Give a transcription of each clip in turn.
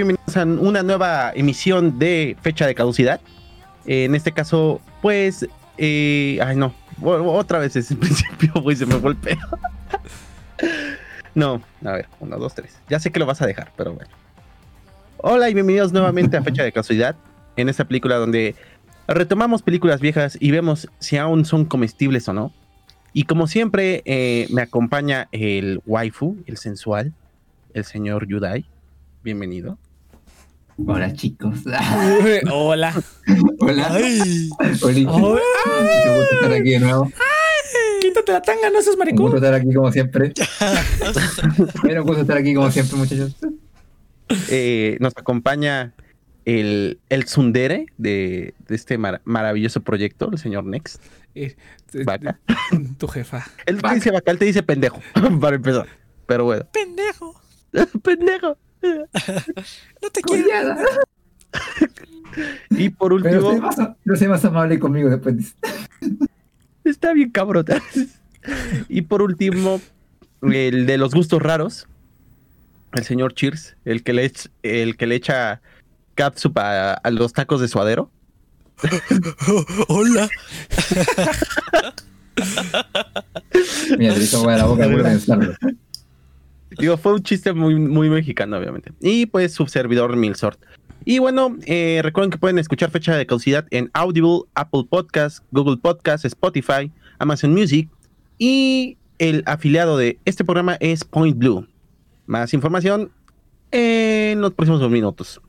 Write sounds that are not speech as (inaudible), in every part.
bienvenidos a una nueva emisión de Fecha de Caducidad. Eh, en este caso, pues. Eh, ay, no. Otra vez es el (laughs) principio, pues se me fue el pedo. (laughs) no, a ver, uno, dos, tres. Ya sé que lo vas a dejar, pero bueno. Hola y bienvenidos nuevamente a Fecha de Caducidad. En esta película donde retomamos películas viejas y vemos si aún son comestibles o no. Y como siempre, eh, me acompaña el waifu, el sensual, el señor Yudai. Bienvenido. Hola chicos. (laughs) Hola. Hola. Ay. Hola. Mucho gusto estar aquí de nuevo. Quítate la tanga, no seas maricón. Un gusto estar aquí como siempre. (laughs) Pero un gusto estar aquí como siempre, muchachos. Eh, nos acompaña el, el Sundere de, de este maravilloso proyecto, el señor Next. Eh, Vaca. Tu jefa. Él te dice vaca, él te dice pendejo, (laughs) para empezar. Pero bueno. Pendejo. pendejo. (laughs) no te quiero. y por último. no sé más amable conmigo después. Está bien, cabrón. y por último, el de los gustos raros. El señor Cheers, el que le, el que le echa catsup a, a los tacos de suadero. (laughs) Hola. Mira, hizo la boca de pensarlo. Digo, fue un chiste muy, muy mexicano, obviamente. Y pues su servidor Milsort. Y bueno, eh, recuerden que pueden escuchar fecha de caducidad en Audible, Apple Podcasts, Google Podcasts, Spotify, Amazon Music. Y el afiliado de este programa es Point Blue. Más información en los próximos dos minutos.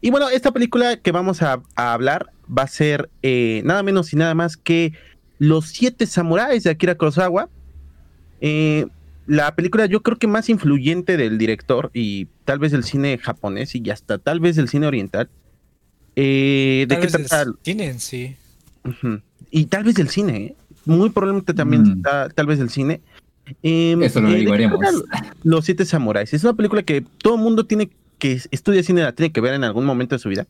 Y bueno, esta película que vamos a, hablar va a ser eh, nada menos y nada más que Los Siete Samuráis de Akira Kurosawa. Eh, la película yo creo que más influyente del director y tal vez del cine japonés y hasta tal vez del cine oriental. Eh, ¿De qué trata? Cine sí. Y tal vez del cine, ¿eh? muy probablemente también mm. tal vez del cine. Em, Eso lo eh, Los Siete Samuráis. Es una película que todo el mundo tiene que estudia cine la tiene que ver en algún momento de su vida.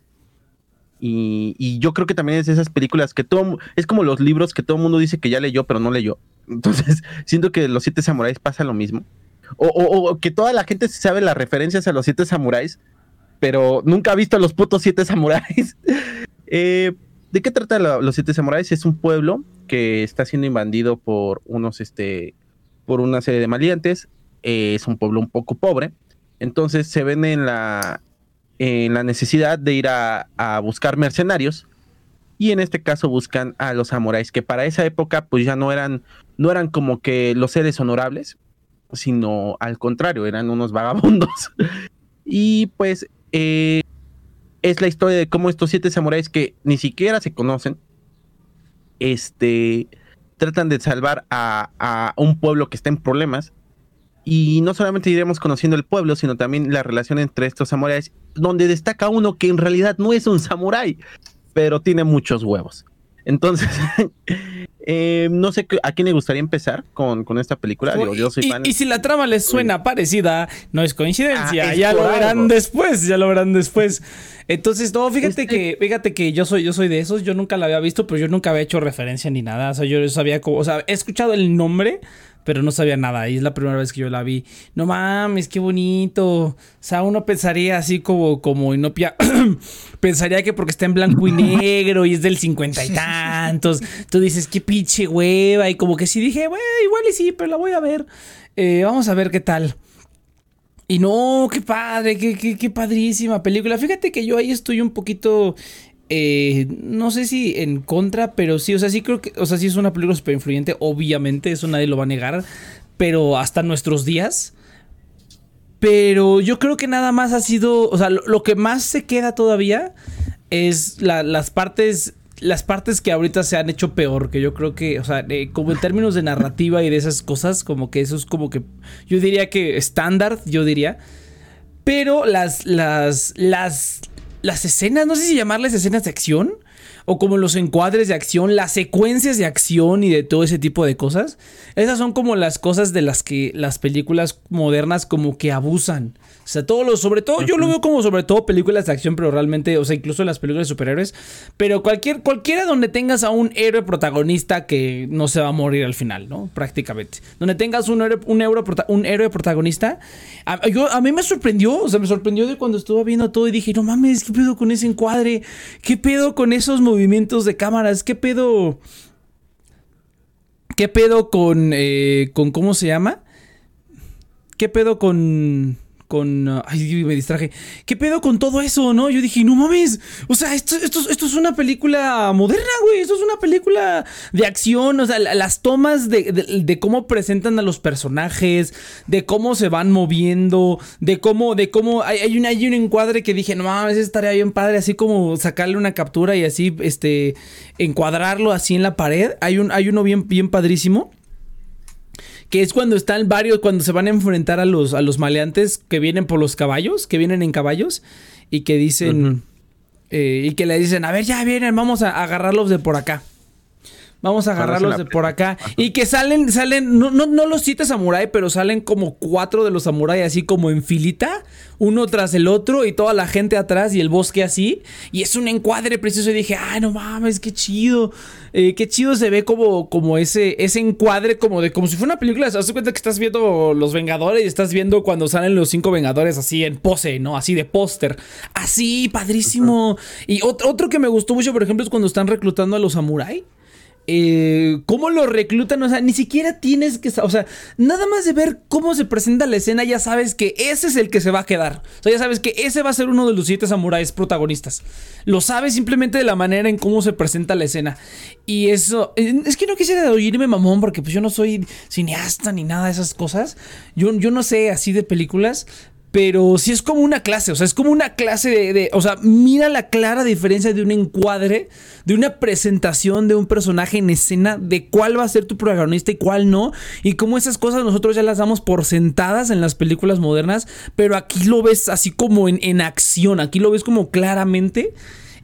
Y, yo creo que también es de esas películas que todo es como los libros que todo el mundo dice que ya leyó, pero no leyó. (laughs) Entonces, siento que los siete samuráis pasa lo mismo. O, que toda la gente sabe las referencias a los siete samuráis, pero nunca ha visto a los putos siete samuráis. (laughs) Eh, ¿De qué trata los siete samuráis? Es un pueblo que está siendo invadido por unos, este, por una serie de maliantes. Eh, es un pueblo un poco pobre. Entonces se ven en la, en la necesidad de ir a, buscar mercenarios y en este caso buscan a los samuráis que para esa época pues ya no eran no eran como que los seres honorables sino al contrario eran unos (laughs) vagabundos. Y pues eh, es la historia de cómo estos siete samuráis que ni siquiera se conocen este tratan de salvar a, a un pueblo que está en problemas y no solamente iremos conociendo el pueblo, sino también la relación entre estos samuráis, donde destaca uno que en realidad no es un samurái, pero tiene muchos huevos. Entonces, (laughs) eh, no sé a quién le gustaría empezar con, con esta película. yo soy y, fan. y, si la trama les suena parecida, no es coincidencia. Ah, ya lo verán después, ya lo verán después. Entonces, no, fíjate este que, fíjate que yo soy, yo soy de esos, yo nunca la había visto, pero yo nunca había hecho referencia ni nada. O sea, yo sabía como, o sea, he escuchado el nombre, pero no sabía nada. Y es la primera vez que yo la vi. No mames, qué bonito. O sea, uno pensaría así como, como Inopia. (clears throat) pensaría que porque está en blanco y (laughs) negro y es del cincuenta y tantos. Tú dices, qué pinche hueva. Y como que sí dije, bueno, igual y sí, pero la voy a ver. Eh, vamos a ver qué tal. Y no, qué padre, qué, qué, qué padrísima película. Fíjate que yo ahí estoy un poquito eh, no sé si en contra, pero sí, o sea, sí creo que, o sea, sí es una película súper influyente, obviamente, eso nadie lo va a negar, pero hasta nuestros días. Pero yo creo que nada más ha sido, o sea, lo, que más se queda todavía es las partes, las partes que ahorita se han hecho peor, que yo creo que, o sea, como en términos de narrativa y de esas cosas, como que eso es como que, yo diría que estándar, yo diría. Pero las, las, las, las escenas, no sé si llamarles escenas de acción, o como los encuadres de acción, las secuencias de acción y de todo ese tipo de cosas. Esas son como las cosas de las que las películas modernas como que abusan, O sea, todos los, sobre todo, yo lo veo como sobre todo películas de acción, pero realmente, o sea, incluso las películas de superhéroes. Pero cualquier, cualquiera donde tengas a un héroe protagonista que no se va a morir al final, ¿no? Prácticamente. Donde tengas un héroe, un, un héroe protagonista. A, yo, a mí me sorprendió, o sea, me sorprendió de cuando estuve viendo todo y dije, no mames, ¿qué pedo con ese encuadre? ¿Qué pedo con esos movimientos de cámaras? ¿Qué pedo? ¿Qué pedo con, eh, con, ¿cómo se llama? ¿Qué pedo con con... Uh, ay, me distraje. ¿Qué pedo con todo eso, no? Yo dije, no mames. O sea, esto, esto, esto es una película moderna, güey. Esto es una película de acción. O sea, las tomas de, cómo presentan a los personajes, de cómo se van moviendo, de cómo... De cómo hay, hay, un, hay un encuadre que dije, no mames, estaría bien padre. Así como sacarle una captura y así, este... Encuadrarlo así en la pared. Hay, un, hay uno bien, bien padrísimo que es cuando están varios, cuando se van a enfrentar a los, a los maleantes que vienen por los caballos, que vienen en caballos, y que dicen, eh, y que le dicen, a ver, ya vienen, vamos a agarrarlos de por acá. Vamos a agarrarlos de por acá. Y que salen, salen, no, no, no los siete samuráis, pero salen como cuatro de los samuráis así como en filita, uno tras el otro y toda la gente atrás y el bosque así. Y es un encuadre preciso. Y dije, ay, no mames, qué chido. Eh, qué chido se ve como, como ese, ese encuadre, como de como si fuera una película. Se cuenta que estás viendo Los Vengadores y estás viendo cuando salen los cinco Vengadores así en pose, ¿no? Así de póster. Así, padrísimo. Y otro que me gustó mucho, por ejemplo, es cuando están reclutando a los samuráis eh, cómo lo reclutan, o sea, ni siquiera tienes que, o sea, nada más de ver cómo se presenta la escena, ya sabes que ese es el que se va a quedar. O sea, ya sabes que ese va a ser uno de los siete samuráis protagonistas. Lo sabes simplemente de la manera en cómo se presenta la escena. Y eso, es que no quisiera oírme mamón, porque pues yo no soy cineasta ni nada de esas cosas. Yo, yo no sé así de películas, pero sí es como una clase, o sea, es como una clase de, o sea, mira la clara diferencia de un encuadre, de una presentación de un personaje en escena, de cuál va a ser tu protagonista y cuál no, y cómo esas cosas nosotros ya las damos por sentadas en las películas modernas, pero aquí lo ves así como en, en acción, aquí lo ves como claramente.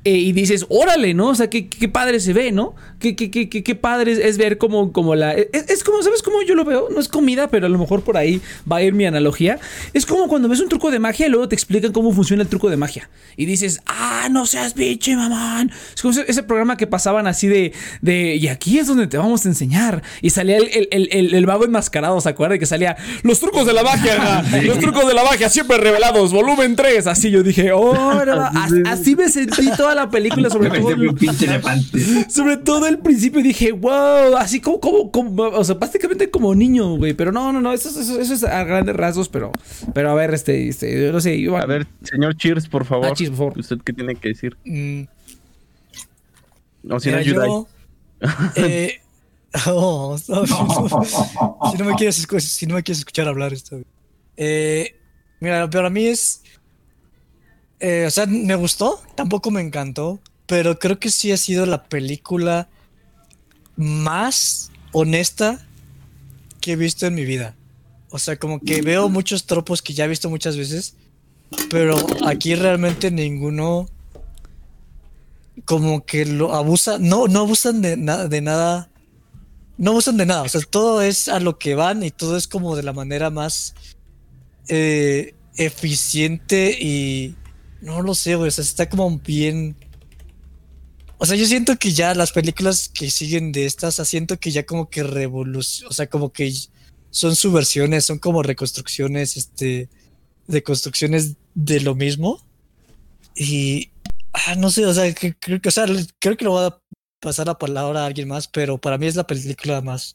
Eh, y dices, órale, ¿no? O sea, qué, qué padre se ve, ¿no? Qué, qué, qué, qué padre es, ver como, como la... Es, como, ¿sabes cómo yo lo veo? No es comida, pero a lo mejor por ahí va a ir mi analogía. Es como cuando ves un truco de magia y luego te explican cómo funciona el truco de magia. Y dices, ah, no seas biche, mamán. Es como ese, programa que pasaban así de, de, y aquí es donde te vamos a enseñar. Y salía el, el, el, el vago enmascarado, ¿se acuerdan? Que salía, los trucos de la magia, (laughs) los trucos de la magia siempre revelados, volumen 3. Así yo dije, oh, (laughs) así me sentí la película, sobre todo. (laughs) sobre todo el principio dije, wow, así como, como, o sea, prácticamente como niño, güey. Pero no, no, no, eso, eso, es a grandes rasgos, pero, pero a ver, este, este, no sé. a ver, señor Cheers, por favor. Ah, Cheers, por favor. ¿Usted qué tiene que decir? Mm. (laughs) No, si no ayuda. eh, oh, si no me quieres si no me quieres escuchar hablar esto. Eh, mira, pero a mí es eh, o sea, me gustó, tampoco me encantó, pero creo que sí ha sido la película más honesta que he visto en mi vida. O sea, como que veo muchos tropos que ya he visto muchas veces, pero aquí realmente ninguno como que lo abusa, no, no abusan de nada, de nada, no abusan de nada, o sea, todo es a lo que van y todo es como de la manera más eh, eficiente y no lo sé, güey. O sea, está como bien. O sea, yo siento que ya las películas que siguen de estas, siento que ya como que revolución. O sea, como que son subversiones, son como reconstrucciones, este. De construcciones de lo mismo. Y. Ah, no sé, o sea, creo que, o sea, creo que lo voy a pasar la palabra a alguien más, pero para mí es la película más,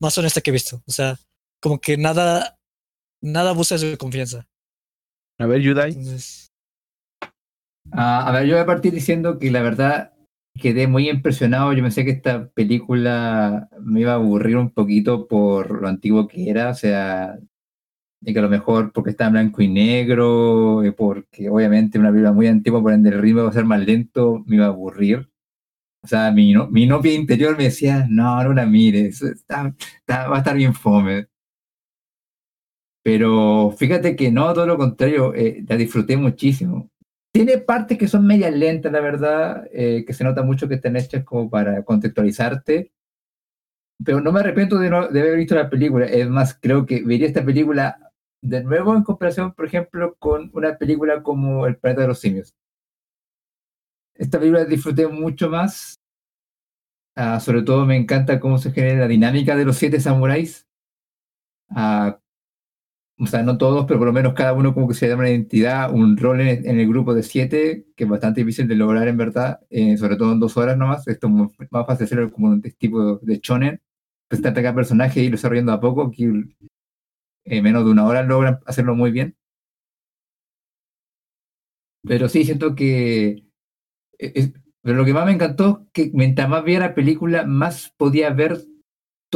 más honesta que he visto. O sea, como que nada, nada abusa de su confianza. A ver, Yudai. Ah, a ver, yo voy a partir diciendo que la verdad quedé muy impresionado. Yo pensé que esta película me iba a aburrir un poquito por lo antiguo que era, o sea, y que a lo mejor porque está en blanco y negro, y porque obviamente una película muy antigua, por ende el ritmo va a ser más lento, me iba a aburrir. O sea, mi, no, mi novia interior me decía, no, no la mires, está, va a estar bien fome. Pero fíjate que no, todo lo contrario, eh, la disfruté muchísimo. Tiene partes que son medias lentas, la verdad, eh, que se nota mucho que están hechas como para contextualizarte. Pero no me arrepiento de, no, de haber visto la película. Es más, creo que vería esta película de nuevo en comparación, por ejemplo, con una película como El planeta de los simios. Esta película disfruté mucho más. Ah, sobre todo me encanta cómo se genera la dinámica de los siete samuráis. Ah, o sea, no todos, pero por lo menos cada uno como que se da una identidad, un rol en, el grupo de siete, que es bastante difícil de lograr en verdad, eh, sobre todo en dos horas nomás. Esto es más fácil hacerlo como un tipo de shonen, presentarte cada personaje y ir desarrollando a poco, que en menos de una hora logran hacerlo muy bien. Pero sí, siento que... E, pero lo que más me encantó, que mientras más vi la película, más podía ver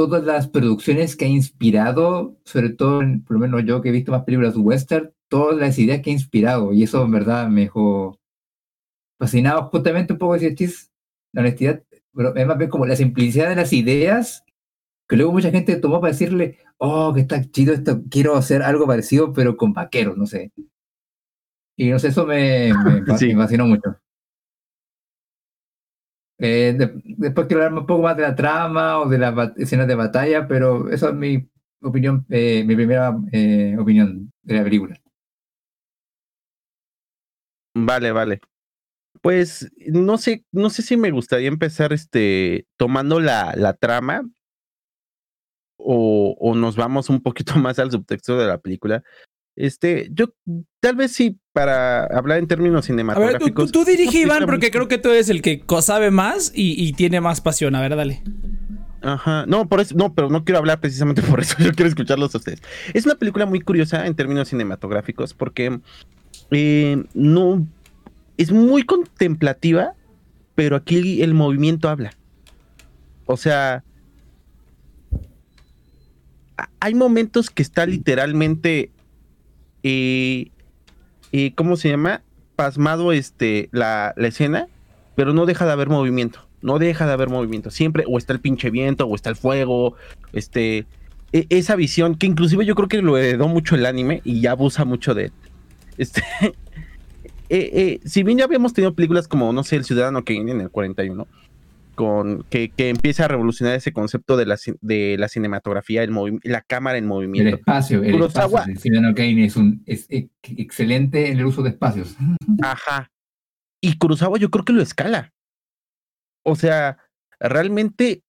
todas las producciones que ha inspirado, sobre todo, por lo menos yo que he visto más películas western, todas las ideas que ha inspirado. Y eso en verdad me dejó fascinado justamente un poco de la honestidad, pero es más bien como la simplicidad de las ideas, que luego mucha gente tomó para decirle, oh, que está chido esto, quiero hacer algo parecido, pero con vaqueros, no sé. Y no sé, eso me, me, (laughs) fascinó mucho. Eh, después quiero hablar un poco más de la trama o de las escenas de batalla, pero esa es mi opinión, eh, mi primera eh, opinión de la película. Vale, vale. Pues no sé, no sé si me gustaría empezar este tomando la, la trama o, o, nos vamos un poquito (laughs) más al subtexto de la película. Este, yo tal vez sí, para hablar en términos cinematográficos. A ver, tú, dirige, Iván, porque creo que tú eres el que sabe más y, tiene más pasión. A ver, dale. Ajá, no, por eso, no, pero no quiero hablar precisamente (laughs) por eso, yo quiero escucharlos a ustedes. Es una película muy curiosa en términos cinematográficos porque eh, no es muy contemplativa, pero aquí el movimiento habla. O sea, hay momentos que está literalmente y, y ¿cómo se llama? Pasmado este, la, la escena, pero no deja de haber movimiento. No deja de haber movimiento. Siempre, o está el pinche viento, o está el fuego, este, e, esa visión, que inclusive yo creo que lo heredó mucho el anime y ya abusa mucho de Este, eh, (laughs) eh, si bien ya habíamos tenido películas como, no sé, El Ciudadano viene en el 41, con que, que, empieza a revolucionar ese concepto de la, de la cinematografía, el la cámara en movimiento. El espacio, el Kurosawa, espacio. Kane es, un, es excelente en el uso de espacios. (laughs) Ajá. Y Kurosawa yo creo que lo escala. O sea, realmente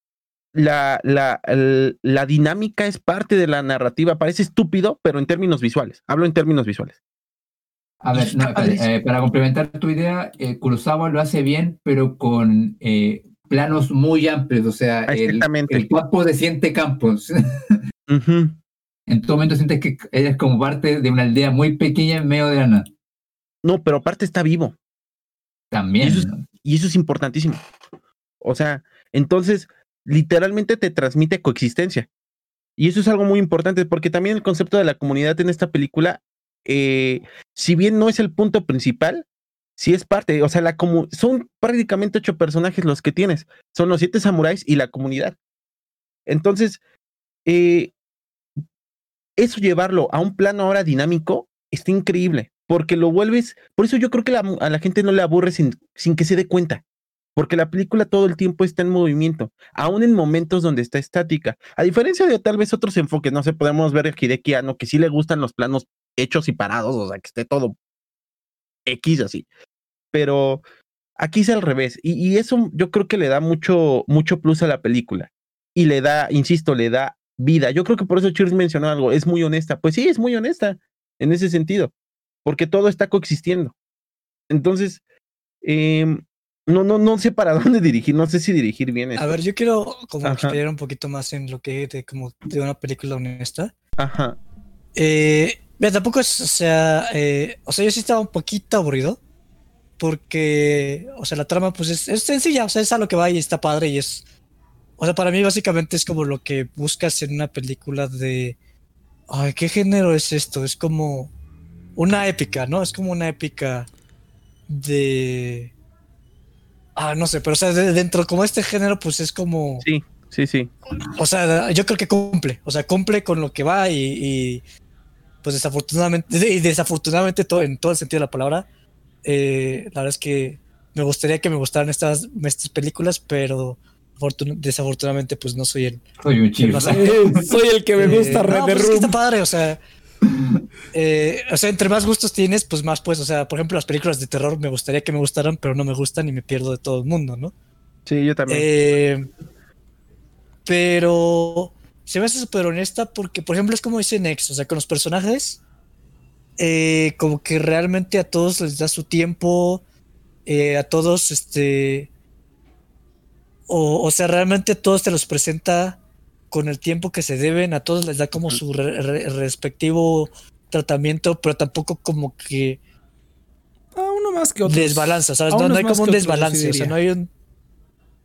la, la, la dinámica es parte de la narrativa. Parece estúpido, pero en términos visuales. Hablo en términos visuales. A ver, eh, para complementar tu idea, eh, Kurosawa lo hace bien, pero con eh, planos muy amplios, o sea, el, campo se siente campos. (laughs) En todo momento sientes que eres como parte de una aldea muy pequeña en medio de la nada. No, pero aparte está vivo. También. Y eso, es, importantísimo. O sea, entonces, literalmente te transmite coexistencia. Y eso es algo muy importante, porque también el concepto de la comunidad en esta película, eh, si bien no es el punto principal, sí es parte, o sea, la son prácticamente ocho personajes los que tienes, son los siete samuráis y la comunidad. Entonces, eh, eso llevarlo a un plano ahora dinámico está increíble, porque lo vuelves, por eso yo creo que a la gente no le aburre sin, sin que se dé cuenta, porque la película todo el tiempo está en movimiento, aún en momentos donde está estática. A diferencia de tal vez otros enfoques, no sé, podemos ver el Hideki que sí le gustan los planos hechos y parados, o sea, que esté todo X así pero aquí es al revés. Y, eso yo creo que le da mucho, mucho plus a la película. Y le da, insisto, le da vida. Yo creo que por eso Cheers mencionó algo, es muy honesta. Pues sí, es muy honesta en ese sentido, porque todo está coexistiendo. Entonces, em, no, no, no sé para (laughs) dónde dirigir, no sé si dirigir bien. A ver, yo quiero como explayar un poquito más en lo que de como de una película honesta. Ajá. Eh, mira, tampoco es, o sea, eh, o sea, yo sí estaba un poquito aburrido porque, o sea, la trama pues es, sencilla, o sea, es a lo que va y está padre y es, o sea, para mí básicamente es como lo que buscas en una película de, ay, ¿qué género es esto? Es como una épica, ¿no? Es como una épica de, ah, no sé, pero o sea, dentro como este género pues es como... Sí, sí, sí. O sea, yo creo que cumple, o sea, cumple con lo que va y, y pues desafortunadamente, y desafortunadamente todo, en todo el sentido de la palabra, eh, la verdad es que me gustaría que me gustaran estas, estas películas, pero desafortunadamente pues no soy el... Soy un chico. (laughs) soy el que me gusta eh, no, pues está padre, o sea, Eh, o sea, entre más gustos tienes, pues más pues, o sea, por ejemplo, las películas de terror me gustaría que me gustaran, pero no me gustan y me pierdo de todo el mundo, ¿no? Sí, yo también. Eh, pero se me hace súper honesta porque, por ejemplo, es como dice Next, o sea, con los personajes, eh, como que realmente a todos les da su tiempo, eh, a todos, este, o, o sea, realmente a todos te los presenta con el tiempo que se deben, a todos les da como su re- re- respectivo tratamiento, pero tampoco como que Ah, uno más que otro. desbalanza, ¿sabes? No, no hay como un desbalance, o sea, no hay un...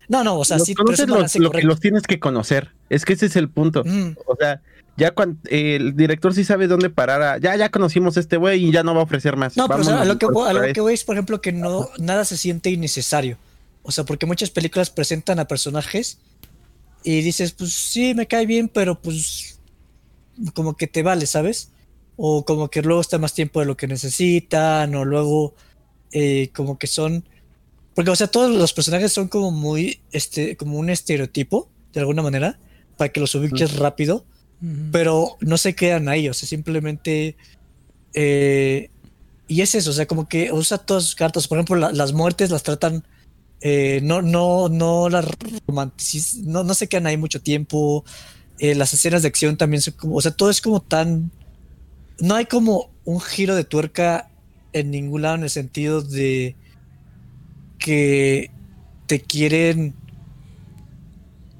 No, no, o sea, los sí, pero es un lo los tienes que conocer. Es que ese es el punto. Mm. O sea, ya cuando el director sí sabe dónde parar. a- ya, ya conocimos a este güey y ya no va a ofrecer más. No, pero o sea, a lo que, por- voy- a lo por que voy es, por ejemplo, que no nada se siente innecesario. O sea, porque muchas películas presentan a personajes y dices, pues sí, me cae bien, pero pues como que te vale, ¿sabes? O como que luego está más tiempo de lo que necesitan, o luego eh, como que son... Porque, o sea, todos los personajes son como muy, este, como un estereotipo, de alguna manera, para que los ubiques rápido Pero no se quedan ahí, o sea, simplemente... eh, y es eso, o sea, como que usa todas sus cartas, por ejemplo, la- las muertes las tratan, eh, no, no, no las no, no se quedan ahí mucho tiempo, eh, las escenas de acción también son como, o sea, todo es como tan... No hay como un giro de tuerca en ningún lado en el sentido de que te quieren...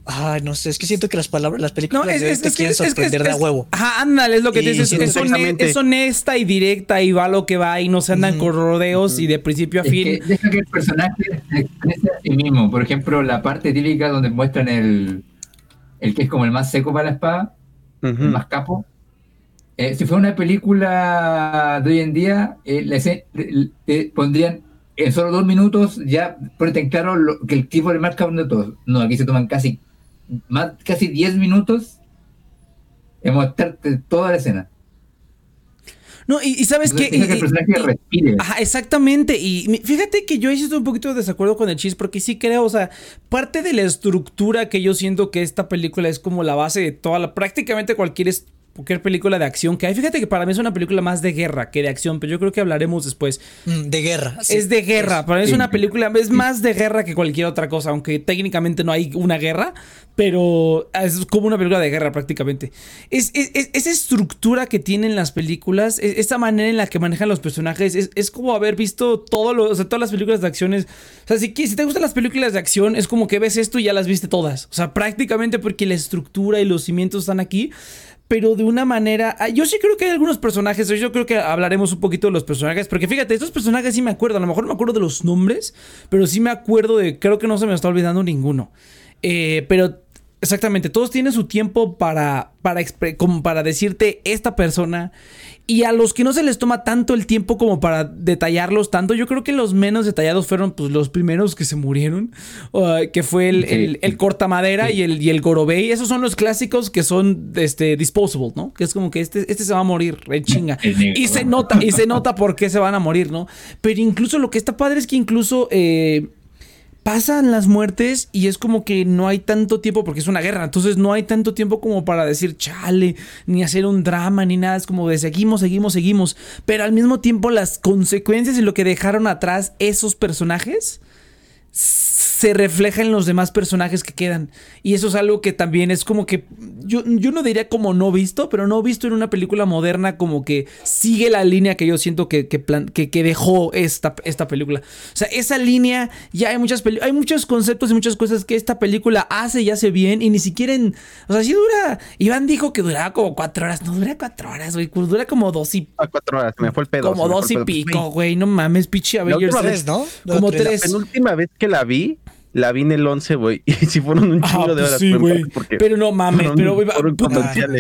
Ay, no sé, es que siento que las palabras, las películas No, es, de es, te es que quieren es, que- sorprender de a es- huevo. Ajá, ándale, es lo que te Y dices. sí, Es, hone- exactamente. es honesta y directa y va lo que va y no se andan Ujú. con rodeos y de principio a Es fin. que deja que el personaje se exprese a sí mismo. Por ejemplo, la parte típica donde muestran el, el que es como el más seco para la espada, Ujú. el más capo. Eh, si fuera una película de hoy en día, eh, escena- le- te pondrían en solo dos minutos ya ponete en claro lo- que el tipo es el más cabrón de todos. No, aquí se toman casi más casi 10 minutos en mostrarte toda la escena. No, y, y sabes que el personaje y- respire. Ajá, exactamente. Y fíjate que yo estoy un poquito de desacuerdo con el chis, porque sí creo, o sea, parte de la estructura que yo siento que esta película es como la base de toda la, prácticamente cualquier, cualquier película de acción que hay. Fíjate que para mí es una película más de guerra que de acción, pero yo creo que hablaremos después. Mm, de guerra. sí. es de guerra, para mí es una película, es más de guerra que cualquier otra cosa, aunque técnicamente no hay una guerra, pero es como una película de guerra prácticamente. Es, es- es- esa estructura que tienen las películas, es- esa manera en la que manejan los personajes, es, es como haber visto todo lo- o sea, todas las películas de acciones. O sea, si, si te gustan las películas de acción, es como que ves esto y ya las viste todas. O sea, prácticamente porque la estructura y los cimientos están aquí. Pero de una manera. ah, Yo sí creo que hay algunos personajes. Yo creo que hablaremos un poquito de los personajes. Porque fíjate, estos personajes sí me acuerdo. A lo mejor no me acuerdo de los nombres. Pero sí me acuerdo de. Creo que no se me está olvidando ninguno. Eh, pero exactamente, todos tienen su tiempo para, para, como para decirte esta persona. Y a los que no se les toma tanto el tiempo como para detallarlos tanto, yo creo que los menos detallados fueron pues, los primeros que se murieron, uh, que fue el, Sí. el, el cortamadera y el, y el gorobei. Esos son los clásicos que son este, disposable, ¿no? Que es como que este, este se va a morir, en chinga. Y se nota, y se (laughs) nota por qué se van a morir, ¿no? Pero incluso lo que está padre es que incluso eh, pasan las muertes y es como que no hay tanto tiempo porque es una guerra. Entonces no hay tanto tiempo como para decir chale, ni hacer un drama, ni nada. Es como de seguimos, seguimos, seguimos. Pero al mismo tiempo las consecuencias y lo que dejaron atrás esos personajes se refleja en los demás personajes que quedan. Y eso es algo que también es como que. Yo, yo no diría como no visto, pero no visto en una película moderna, como que sigue la línea que yo siento que, que, plan- que, que dejó esta, esta película. O sea, esa línea, ya hay muchas peli- hay muchos conceptos y muchas cosas que esta película hace y hace bien. Y ni siquiera en. O sea, sí dura. Iván dijo que duraba como cuatro horas. No dura cuatro horas, güey. Dura como dos y. A cuatro horas, me fue el pedo. como dos y pico, güey. No mames, pinche Avengers. última Tres, ¿no? Como tres. La penúltima vez que la vi, la vi en el 11, güey. (laughs) Y si fueron un Ah, chingo de pues horas. sí, güey. Pero no mames, pero güey,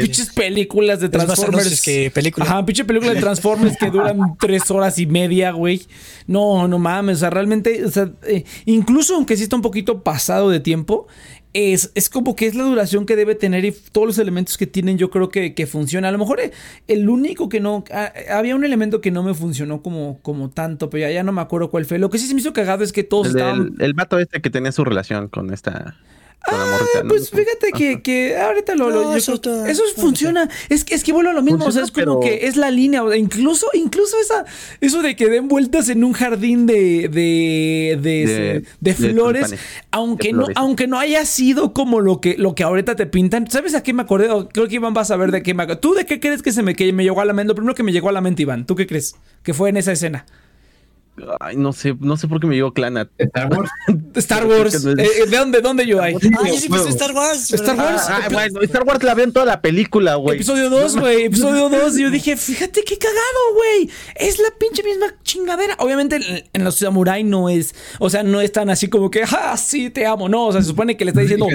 pinches películas de Transformers. que película. Ajá, pinche película de Transformers que duran (laughs) tres horas y media, güey. No, no mames. O sea, realmente, o sea, eh, incluso aunque sí está un poquito pasado de tiempo, es, es como que es la duración que debe tener y todos los elementos que tienen, yo creo que, que funciona. A lo mejor eh, el único que no. ah, había un elemento que no me funcionó como, como tanto, pero ya, ya no me acuerdo cuál fue. Lo que sí se me hizo cagado es que todos El, estaban. del- el vato este que tenía su relación con esta. Ah, pues fíjate que, que ahorita lo, lo eso, funciona. Es que es que vuelvo a lo mismo, o sea, es como que es la línea, incluso incluso esa eso de que den vueltas en un jardín de de de, de, flores, aunque no aunque no haya sido como lo que lo que ahorita te pintan. ¿Sabes a qué me acordé? Creo que Iván va a saber de qué me ¿Tú de qué crees que se me que me llegó a la mente? Lo primero que me llegó a la mente, Iván, ¿tú qué crees? Que fue en esa escena. Ay, no sé, no sé por qué me llegó Clanat. Star Wars. (laughs) Star Wars. Eh, eh, ¿De dónde, dónde yo hay? Ah, sí, pues Star Wars. Star Wars. Ah, bueno, Star Wars la veo en toda la película, güey. Episodio 2, güey. Episodio (laughs) 2. Y yo dije, fíjate qué cagado, güey. Es la pinche misma chingadera. Obviamente en los samurai no es, o sea, no es tan así como que, ah, sí, te amo. No, o sea, se supone que le está diciendo.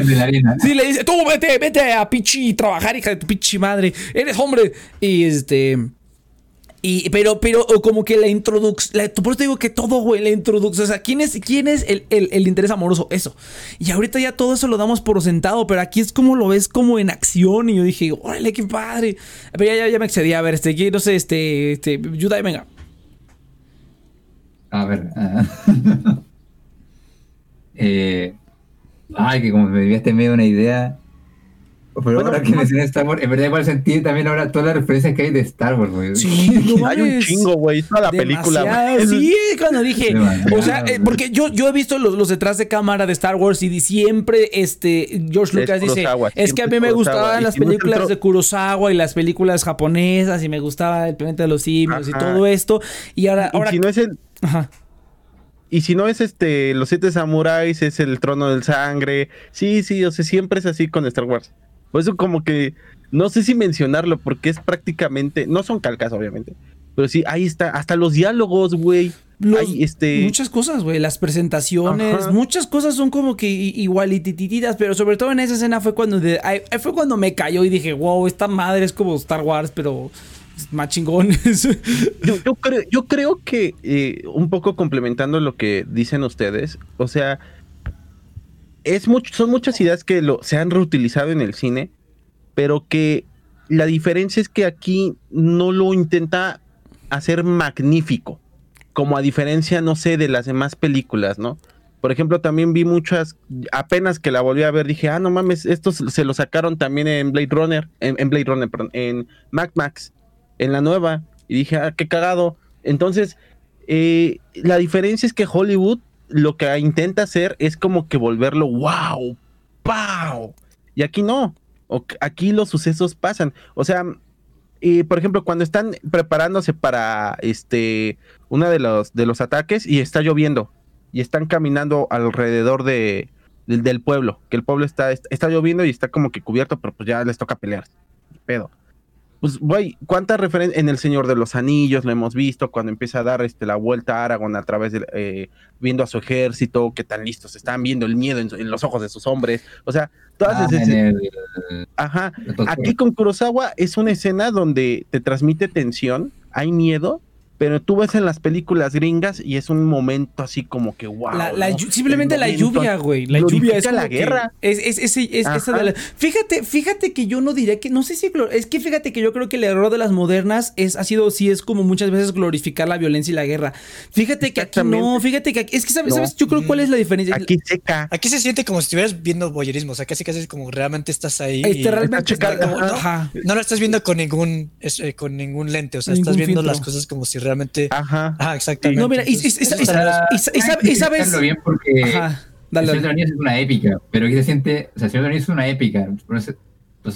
Sí, le dice, tú vete, vete a pichi trabajar, hija de tu pinche madre. Eres hombre. Y este. Y, pero, pero, como que la introducción, por eso te digo que todo, güey, la introducción, o sea, ¿quién es, quién es el, el, interés amoroso? Eso. Y ahorita ya todo eso lo damos por sentado, pero aquí es como lo ves como en acción. Y yo dije, órale, qué padre. Pero ya, ya, me excedí, a ver, este, no sé, este, este, Yudai, venga. A ver. (laughs) eh, ay, que como me enviaste medio una idea. Pero ahora que mencioné Star Wars, en verdad igual sentí también ahora todas las referencias que hay de Star Wars, güey. Sí, (laughs) no hay un chingo, güey, toda la película, güey. Sí, cuando dije, o sea, eh, porque yo, yo he visto los, los, detrás de cámara de Star Wars y siempre este George Lucas dice, es que a mí me gustaban las películas de Kurosawa y las películas japonesas y me gustaba el planeta de los simios y todo esto y ahora, ahora si no es el Ajá. Y si no es este Los Siete Samuráis, es el Trono del Sangre. Sí, sí, o sea, siempre es así con Star Wars. Por eso como que no sé si mencionarlo porque es prácticamente, no son calcas obviamente, pero sí, ahí está, hasta los diálogos, güey. este... Muchas cosas, güey, las presentaciones, muchas cosas son como que igualitititas, pero sobre todo en esa escena fue cuando, fue cuando me cayó y dije, wow, esta madre es como Star Wars, pero más chingones. (laughs) yo, creo, yo creo que eh, un poco complementando lo que dicen ustedes, o sea, es son muchas ideas que lo, se han reutilizado en el cine, pero que la diferencia es que aquí no lo intenta hacer magnífico, como a diferencia, no sé, de las demás películas, ¿no? Por ejemplo, también vi muchas, apenas que la volví a ver, dije, ah, no mames, estos se lo sacaron también en Blade Runner, en, Blade Runner, perdón, en Mac Max, en la nueva, y dije, ah, qué cagado. Entonces, eh, la diferencia es que Hollywood lo que intenta hacer es como que volverlo wow, ¡Pow! Y aquí no. aquí los sucesos pasan. O sea, y por ejemplo, cuando están preparándose para este uno de los de los ataques y está lloviendo y están caminando alrededor de, del pueblo, que el pueblo está, está lloviendo y está como que cubierto, pero pues ya les toca pelear. Pedo pues, güey, ¿cuántas referencias en El Señor de los Anillos lo hemos visto cuando empieza a dar este, la vuelta a Aragorn a través de, eh, viendo a su ejército, qué tan listos están viendo el miedo en, los ojos de sus hombres, o sea, todas ah, esas... Ajá, aquí con Kurosawa es una escena donde te transmite tensión, hay miedo, pero tú ves en las películas gringas y es un momento así como que wow. simplemente la lluvia, güey. La lluvia es la guerra. Es, es, es, esa de la, fíjate, fíjate que yo no diré que, no sé si, es que fíjate que yo creo que el error de las modernas es, ha sido, sí, es como muchas veces glorificar la violencia y la guerra. Fíjate que aquí no, fíjate que aquí, es que sabes, ¿sabes? Yo creo cuál es la diferencia. Aquí seca. Aquí se siente como si estuvieras viendo boyerismo, o sea, casi casi es como realmente estás ahí. Este, realmente no, lo estás viendo con ningún, eh, con ningún lente, o sea, estás viendo las cosas como si realmente Ajá. Ah, exactamente. No, mira, y, sabes. bien porque. Ajá. Dale, el Señor de es una épica, pero aquí se siente. O sea, el Señor de es una épica. Entonces,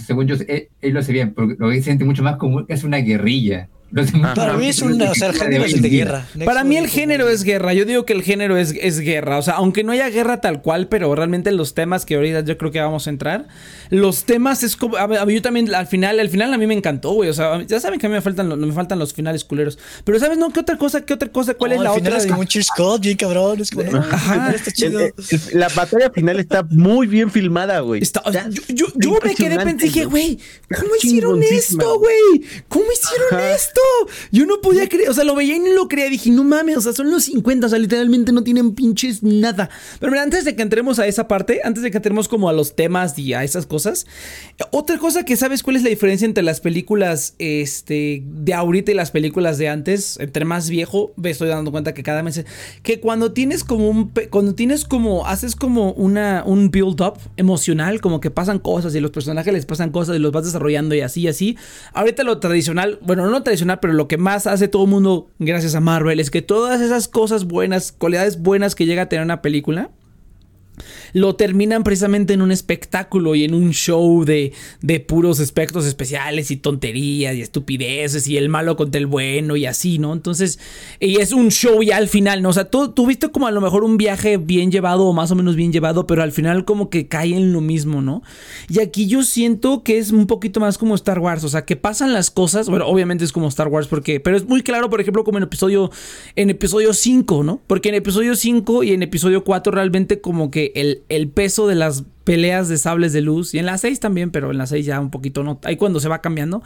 según yo, él, él, lo hace bien, porque lo que se siente mucho más como es una guerrilla. Para mí es un o sea, el género es de guerra. Para mí el género es guerra. Yo digo que el género es, es guerra. O sea, aunque no haya guerra tal cual, pero realmente los temas que ahorita yo creo que vamos a entrar, los temas es como. A, yo también, al final, al final a mí me encantó, güey. O sea, ya saben que a mí me faltan, me faltan los finales culeros. Pero, ¿sabes? No, ¿qué otra cosa? ¿Qué otra cosa? ¿Cuál es la otra? Final es como un cheers bien cabrón. Es como, Ajá. Está chido. la batalla final está muy bien filmada, güey. yo, yo, me quedé pensando, dije, güey, ¿cómo hicieron esto, güey? ¿Cómo hicieron esto? Yo no podía creer, o sea, lo veía y no lo creía. Dije, no mames, o sea, son los 50, o sea, literalmente no tienen pinches nada. Pero mira, antes de que entremos a esa parte, antes de que entremos como a los temas y a esas cosas, otra cosa que sabes cuál es la diferencia entre las películas este, de ahorita y las películas de antes, entre más viejo, me estoy dando cuenta que cada mes, que cuando tienes como un, cuando tienes como, haces como una, un build up emocional, como que pasan cosas y los personajes les pasan cosas y los vas desarrollando y así y así. Ahorita lo tradicional, bueno, no tradicional, pero lo que más hace todo el mundo, gracias a Marvel, es que todas esas cosas buenas, cualidades buenas que llega a tener una película, lo terminan precisamente en un espectáculo y en un show de, de puros espectros especiales y tonterías y estupideces y el malo contra el bueno y así, ¿no? Entonces, y es un show ya al final, ¿no? O sea, tú tuviste como a lo mejor un viaje bien llevado o más o menos bien llevado, pero al final como que cae en lo mismo, ¿no? Y aquí yo siento que es un poquito más como Star Wars, o sea, que pasan las cosas, bueno, obviamente es como Star Wars porque, pero es muy claro, por ejemplo, como en episodio, en episodio 5, ¿no? Porque en episodio 5 y en episodio 4 realmente como que el, el peso de las peleas de sables de luz y en las 6 también, pero en las 6 ya un poquito no, ahí cuando se va cambiando.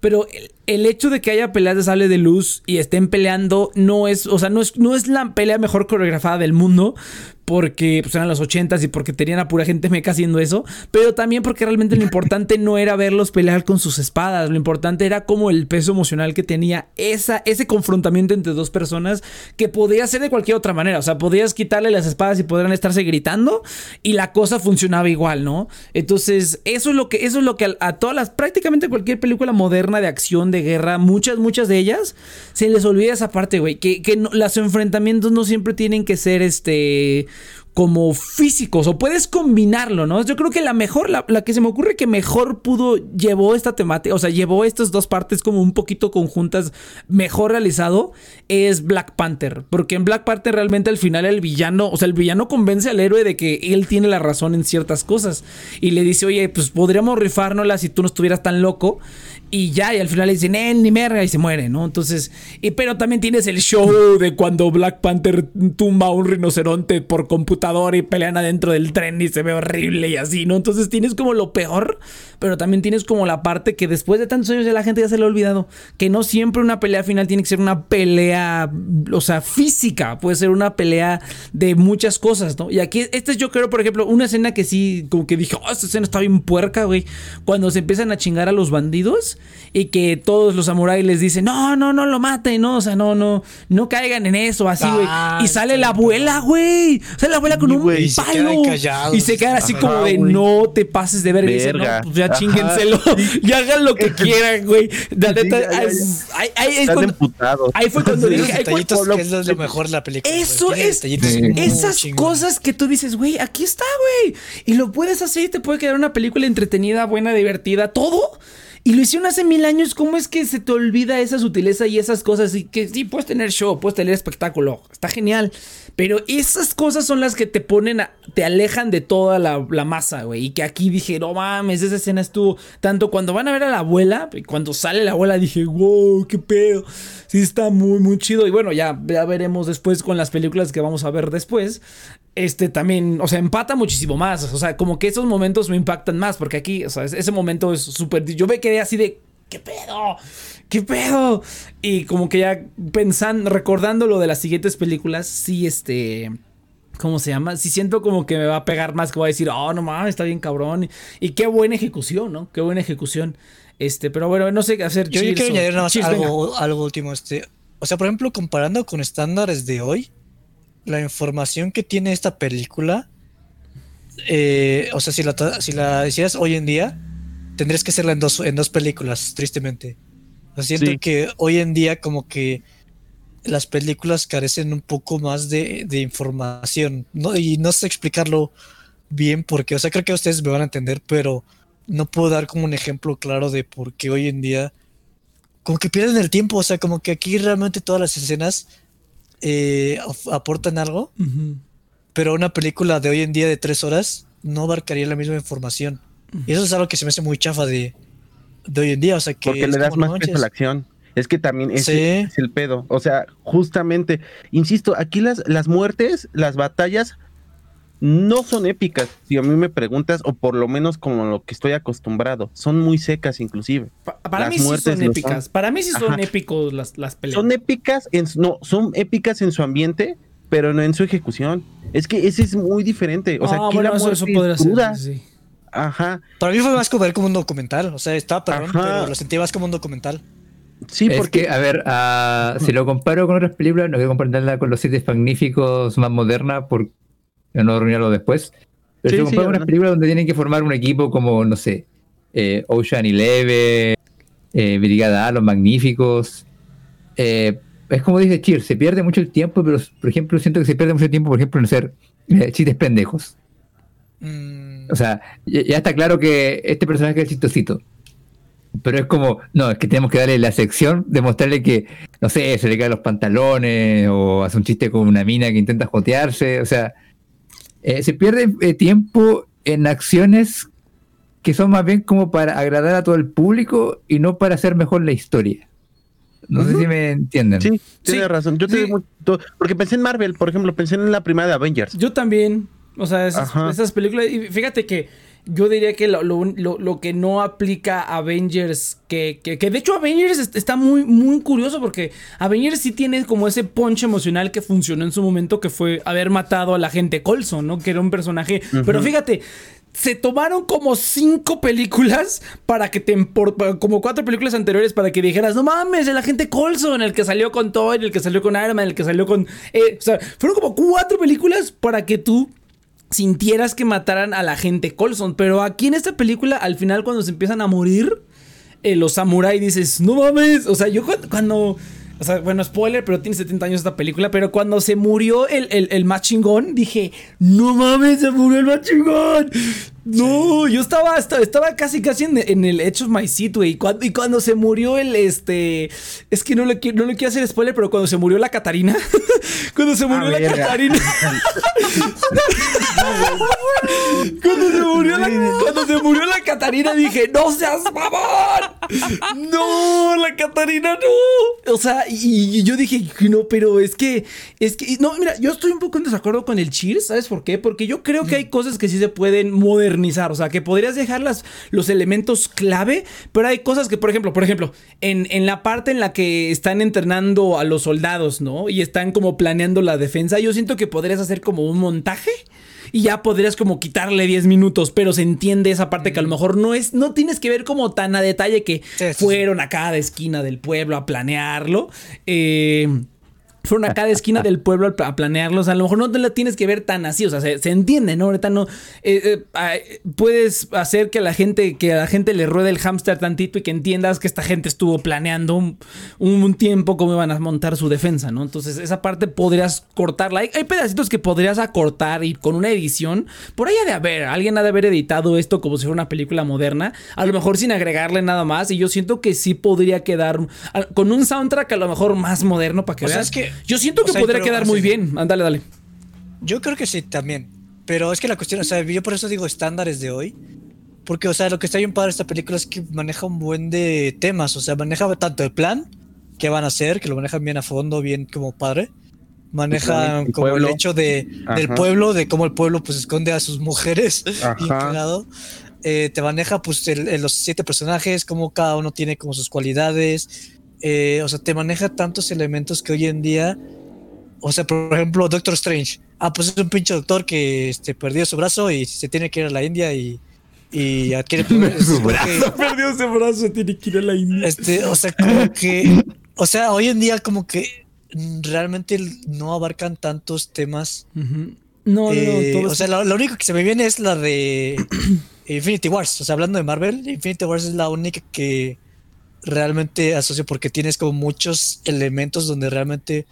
Pero el, hecho de que haya peleas de sable de luz y estén peleando no es, o sea, no es, no es la pelea mejor coreografada del mundo, porque pues, eran los 80s y porque tenían a pura gente meca haciendo eso, pero también porque realmente lo importante no era verlos pelear con sus espadas, lo importante era como el peso emocional que tenía esa, ese confrontamiento entre dos personas que podía ser de cualquier otra manera, o sea, podías quitarle las espadas y podrían estarse gritando y la cosa funcionaba igual, ¿no? Entonces, eso es lo que, eso es lo que a, todas las, prácticamente cualquier película moderna de acción, de guerra, muchas, muchas de ellas, se les olvida esa parte, güey, que, que los enfrentamientos no siempre tienen que ser este como físicos o puedes combinarlo, ¿no? Yo creo que la mejor, la, que se me ocurre que mejor pudo, llevó esta temática, o sea, llevó estas dos partes como un poquito conjuntas, mejor realizado, es Black Panther. Porque en Black Panther realmente al final el villano, o sea, el villano convence al héroe de que él tiene la razón en ciertas cosas y le dice, oye, pues podríamos rifárnosla si tú no estuvieras tan loco. Y ya, y al final le dicen, eh, ni merga, y se muere, ¿no? Entonces, y, pero también tienes el show de cuando Black Panther tumba a un rinoceronte por computador y pelean adentro del tren y se ve horrible y así, ¿no? Entonces tienes como lo peor, pero también tienes como la parte que después de tantos años ya la gente ya se le ha olvidado. Que no siempre una pelea final tiene que ser una pelea, o sea, física, puede ser una pelea de muchas cosas, ¿no? Y aquí, este es yo creo, por ejemplo, una escena que sí, como que dije, oh, esta escena está bien puerca, güey. Cuando se empiezan a chingar a los bandidos y que todos los samuráis les dicen, no, no, no lo maten, no, o sea, no, no, no caigan en eso, así, güey. Ah, y sale la abuela, güey. Sale la abuela con un wey, palo. Y se quedan así como de, no te pases de verga. Y dicen, no, pues ya chíngenselo. (laughs) y hagan lo que (laughs) quieran, güey. La neta, ahí, ahí, ahí fue cuando dije, ahí fue cuando, es lo mejor de la película. Eso es, esas cosas que tú dices, güey, aquí está, güey. Y lo puedes hacer y te puede quedar una película entretenida, buena, divertida, todo. Y lo hicieron hace mil años. ¿Cómo es que se te olvida esa sutileza y esas cosas? Y que sí, puedes tener show, puedes tener espectáculo. Está genial. Pero esas cosas son las que te ponen, a, te alejan de toda la, la masa, güey. Y que aquí dije, no mames, esa escena estuvo. Tanto cuando van a ver a la abuela, cuando sale la abuela, dije, wow, qué pedo. Sí, está muy, muy chido. Y bueno, ya, ya veremos después con las películas que vamos a ver después este también, o sea, empata muchísimo más. O sea, como que esos momentos me impactan más, porque aquí, o sea, ese momento es súper. Yo me quedé así de. ¿Qué pedo? ¿Qué pedo? Y como que ya pensando, recordando lo de las siguientes películas, sí, este. ¿Cómo se llama? Sí siento como que me va a pegar más, que voy a decir, oh, no mames, está bien cabrón. Y, y qué buena ejecución, ¿no? Qué buena ejecución. Este, pero bueno, no sé qué hacer. Yo, yo quiero añadir nada más algo, algo último. Este, o sea, por ejemplo, comparando con estándares de hoy, la información que tiene esta película, eh, o sea, si la, si la hicieras hoy en día, tendrías que hacerla en dos, en dos películas, tristemente. O sea, siento sí. que hoy en día como que las películas carecen un poco más de, de información, ¿no? Y no sé explicarlo bien porque, o sea, creo que ustedes me van a entender, pero no puedo dar como un ejemplo claro de por qué hoy en día como que pierden el tiempo, o sea, como que aquí realmente todas las escenas eh, aportan algo, uh -huh. pero una película de hoy en día de tres horas no abarcaría la misma información. Uh -huh. Y eso es algo que se me hace muy chafa de, de hoy en día. O sea, que Porque le das más peso a la acción. Es que también ese sí. es el pedo. O sea, justamente, insisto, aquí las, las muertes, las batallas no son épicas, si a mí me preguntas, o por lo menos como lo que estoy acostumbrado. Son muy secas, inclusive. para mí sí son épicas. Para mí sí son épicos las, las peleas. Son épicas, en, no, son épicas en su ambiente, pero no en su ejecución. Es que ese es muy diferente. O sea, ah, aquí la eso, eso podría ser. Sí. Ajá. Para mí fue más como ver como un documental. O sea, estaba perrón, pero lo sentí más como un documental. Sí, porque, a ver, uh, si lo comparo con otras películas, no quiero compararla con los siete magníficos más moderna, por no arruinarlo después. Pero si lo comparo con otras películas donde tienen que formar un equipo como, no sé, eh, Ocean Eleven, eh, Brigada A, los magníficos. Eh, es como dice Cheer, se pierde mucho el tiempo, pero por ejemplo, siento que se pierde mucho tiempo, por ejemplo, en ser eh, chistes pendejos. Mm. O sea, ya, está claro que este personaje es chistosito. Pero es como, no, es que tenemos que darle la sección, demostrarle que, no sé, se le caen los pantalones o hace un chiste con una mina que intenta jotearse. O sea, eh, se pierde eh, tiempo en acciones que son más bien como para agradar a todo el público y no para hacer mejor la historia. No sé si me entienden. Sí, tienes razón. Yo te porque pensé en Marvel, por ejemplo, pensé en la primera de Avengers. Yo también. O sea, esas, películas. Y fíjate que yo diría que lo, que no aplica a Avengers, que, que, de hecho Avengers está muy, muy curioso porque Avengers sí tiene como ese punch emocional que funcionó en su momento, que fue haber matado a la gente Colson, ¿no? Que era un personaje. Pero fíjate, se tomaron como cinco películas para que te como cuatro películas anteriores para que dijeras, no mames, el agente Colson, el que salió con Thor, el que salió con Iron Man, el que salió con... Eh, o sea, fueron como cuatro películas para que tú sintieras que mataran a la gente Colson. Pero aquí en esta película, al final cuando se empiezan a morir eh, los samuráis, dices, no mames, o sea, yo cuando o sea, bueno, spoiler, pero tiene 70 años esta película. Pero cuando se murió el, el, el más chingón, dije, no mames, se murió el más chingón. No, yo estaba, estaba, casi casi en, el Edge of My Seat, güey. Y cuando, se murió el, este... Es que no le, no le quiero hacer spoiler, pero cuando se murió la Catarina... (laughs) (laughs) cuando se murió la Catarina... cuando, se murió la, cuando se murió la Catarina dije, ¡No seas mamón! ¡No, la Catarina no! O sea, y, yo dije, no, pero es que... Es que... No, mira, yo estoy un poco en desacuerdo con el Cheers, ¿sabes por qué? Porque yo creo que hay cosas que sí se pueden mover o sea, que podrías dejar los elementos clave, pero hay cosas que, por ejemplo, por ejemplo, en, en la parte en la que están entrenando a los soldados, ¿no? Y están como planeando la defensa, yo siento que podrías hacer como un montaje y ya podrías como quitarle 10 minutos, pero se entiende esa parte que a lo mejor no es, no tienes que ver como tan a detalle que fueron a cada esquina del pueblo a planearlo. Eh, fueron a cada esquina del pueblo a planearlos. A lo mejor no te la tienes que ver tan así, o sea, se, entiende, ¿no? Ahorita no. Eh, eh, puedes hacer que a la gente, que a la gente le ruede el hámster tantito y que entiendas que esta gente estuvo planeando un, un, tiempo cómo iban a montar su defensa, ¿no? Entonces, esa parte podrías cortarla. Hay, hay, pedacitos que podrías acortar y con una edición. Por ahí ha de haber, alguien ha de haber editado esto como si fuera una película moderna. A lo mejor sin agregarle nada más. Y yo siento que sí podría quedar con un soundtrack a lo mejor más moderno para que veas. que yo siento que podría quedar muy bien. Ándale, dale. Yo creo que sí, también. Pero es que la cuestión, o sea, yo por eso digo estándares de hoy. Porque, o sea, lo que está bien padre esta película es que maneja un buen de temas. O sea, maneja tanto el plan, que van a hacer, que lo manejan bien a fondo, bien como padre. Maneja como el hecho de, del pueblo, de cómo el pueblo pues esconde a sus mujeres. (laughs) Eh, te maneja pues los siete personajes, cómo cada uno tiene como sus cualidades eh, o sea, te maneja tantos elementos que hoy en día, o sea, por ejemplo, Doctor Strange. Ah, pues es un pinche doctor que este, perdió su brazo y se tiene que ir a la India y, y adquiere (laughs) su brazo. perdió ese brazo, tiene que ir a la India. Este, o sea, como que, o sea, hoy en día como que realmente no abarcan tantos temas. No, no, eh, O sea, lo, único que se me viene es la de (clears throat) Infinity Wars. O sea, hablando de Marvel, Infinity Wars es la única que realmente asocio porque tienes como muchos elementos donde realmente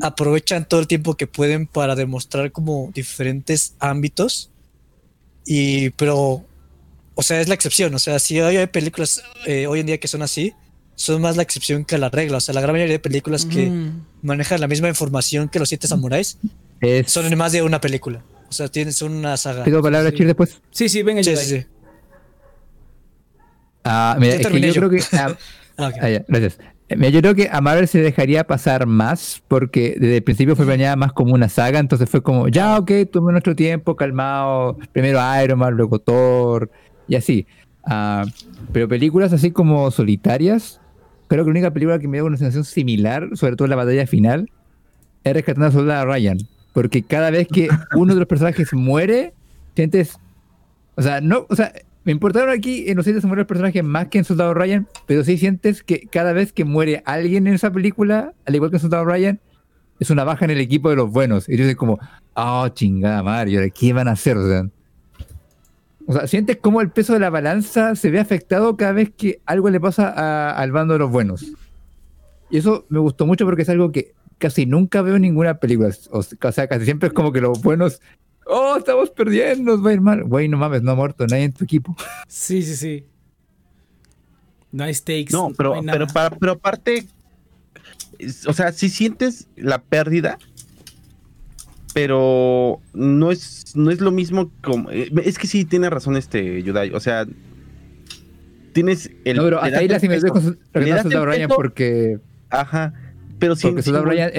aprovechan todo el tiempo que pueden para demostrar como diferentes ámbitos. Y, pero, o sea, es la excepción. O sea, si hay películas eh, hoy en día que son así, son más la excepción que la regla. O sea, la gran mayoría de películas que mm. manejan la misma información que los siete samuráis son en más de una película. O sea, tienes una saga. ¿Pido palabras sí. después? Sí, sí, venga, sí, sí, Ah, mira, es que yo, creo que. (laughs) Ah, ah, ah, gracias. yo creo que a Marvel se dejaría pasar más porque desde el principio fue planeada más como una saga, entonces fue como, ya, ok, tuve nuestro tiempo, calmado, primero Iron Man, luego Thor, y así. Ah, pero películas así como solitarias, creo que la única película que me dio una sensación similar, sobre todo en la batalla final, es Rescatando a Soldado Ryan. Porque cada vez que (laughs) uno de los personajes muere, sientes. O sea, no, o sea, me importaron aquí en los siete se mueren los personajes más que en Soldado Ryan, pero sí sientes que cada vez que muere alguien en esa película, al igual que en Soldado Ryan, es una baja en el equipo de los buenos. Y dices como, oh, chingada madre, ¿qué van a hacer? O sea, o sea, sientes como el peso de la balanza se ve afectado cada vez que algo le pasa al bando de los buenos. Y eso me gustó mucho porque es algo que casi nunca veo en ninguna película. O sea, casi siempre es como que los buenos. Oh, estamos perdiendo, nos va a ir mal. Güey, no mames, no ha muerto nadie en tu equipo. Sí, sí, sí. No hay stakes. No, pero, pero, pero aparte, o sea, si sientes la pérdida, pero no es, no es lo mismo como. Eh, es que sí tiene razón este Yudai. O sea, tienes el. No, pero hasta ahí la similitud con Ryan porque. Ajá. Pero sí. Porque Soldado Ryan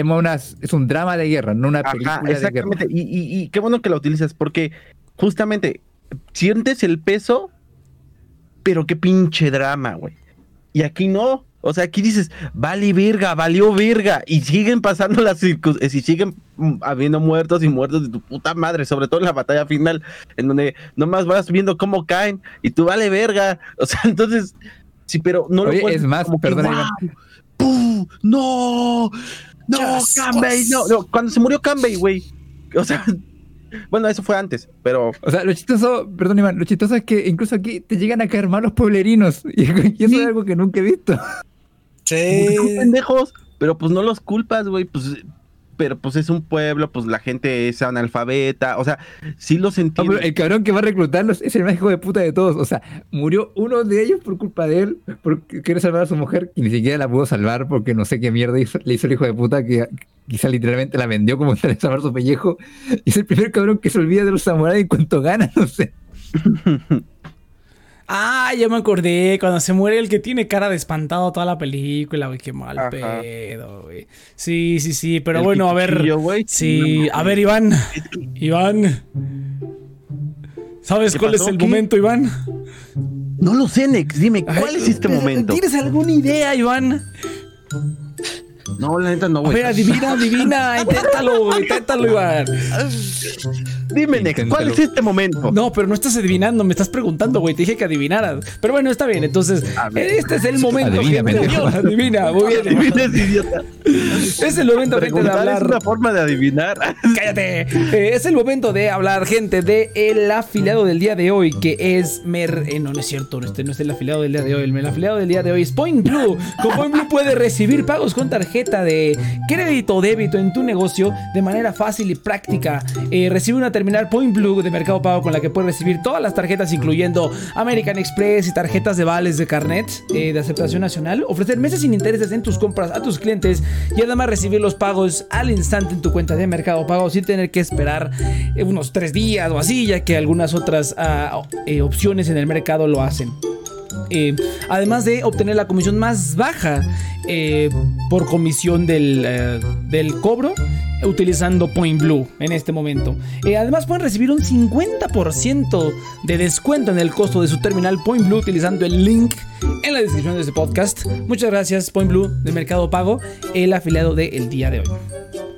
es, un drama de guerra, no una película de guerra. Y, y, y qué bueno que la utilizas, porque justamente sientes el peso, pero qué pinche drama, güey. Y aquí no. O sea, aquí dices, vale verga, valió verga. Y siguen pasando las circunstancias, y siguen mm, habiendo muertos y muertos de tu puta madre, sobre todo en la batalla final, en donde nomás vas viendo cómo caen y tú vale verga. (laughs) O sea, entonces, sí, pero no lo puedes, Es más, perdón, ¡No! ¡No, Canbay! No, no, cuando se murió Canbay, güey. O sea, (laughs) bueno, eso fue antes, pero. O sea, lo chistoso, perdón, Iván, lo chistoso es que incluso aquí te llegan a caer malos pueblerinos. (laughs) Y, eso es algo que nunca he visto. Sí. pendejos, pero pues no los culpas, güey. Pues pero pues es un pueblo, pues la gente es analfabeta, o sea, sí los entiendo. el cabrón que va a reclutarlos es el más hijo de puta de todos, o sea, murió uno de ellos por culpa de él, porque quiere salvar a su mujer y ni siquiera la pudo salvar porque no sé qué mierda le hizo el hijo de puta que quizá literalmente la vendió como (laughs) para salvar su pellejo. Y es el primer cabrón que se olvida de los samuráis en cuanto gana, (laughs) no sé. (laughs) Ah, ya me acordé. Cuando se muere el que tiene cara de espantado toda la película, güey. Qué mal pedo, güey. Sí, sí, sí. Pero bueno, a ver. sí, a ver, Iván. (laughs) Iván. ¿Sabes cuál es el momento, Iván? No lo sé, Nex. Dime, ¿cuál es este momento? ¿Tienes alguna idea, Iván? No, la neta no, güey. A ver, adivina, adivina, (laughs) inténtalo, inténtalo, Iván. Dime, Nex, ¿cuál es este momento? No, pero no estás adivinando, me estás preguntando, güey. Te dije que adivinaras. Pero bueno, está bien. Entonces, este es el momento. Adivina, adivina, muy bien. Adivina, idiota. (laughs) Es el momento, gente, de hablar. Es una forma de adivinar. (laughs) Cállate. Eh, es el momento de hablar, gente, de el afiliado del día de hoy, que es Mer. Eh, no, no es cierto, este no es el afiliado del día de hoy. El afiliado del día de hoy es Point Blue. Con Point Blue puede recibir pagos con tarjeta de crédito o débito en tu negocio de manera fácil y práctica. Eh, recibe una terminal Point Blue de Mercado Pago con la que puedes recibir todas las tarjetas, incluyendo American Express y tarjetas de vales de carnet eh, de aceptación nacional. Ofrecer meses sin intereses en tus compras a tus clientes y además recibir los pagos al instante en tu cuenta de Mercado Pago sin tener que esperar eh, unos tres días o así, ya que algunas otras ah, eh, opciones en el mercado lo hacen. Además de obtener la comisión más baja por comisión del, del cobro utilizando Point Blue en este momento. Eh, además pueden recibir un 50% de descuento en el costo de su terminal Point Blue utilizando el link en la descripción de este podcast. Muchas gracias Point Blue de Mercado Pago, el afiliado del día de hoy.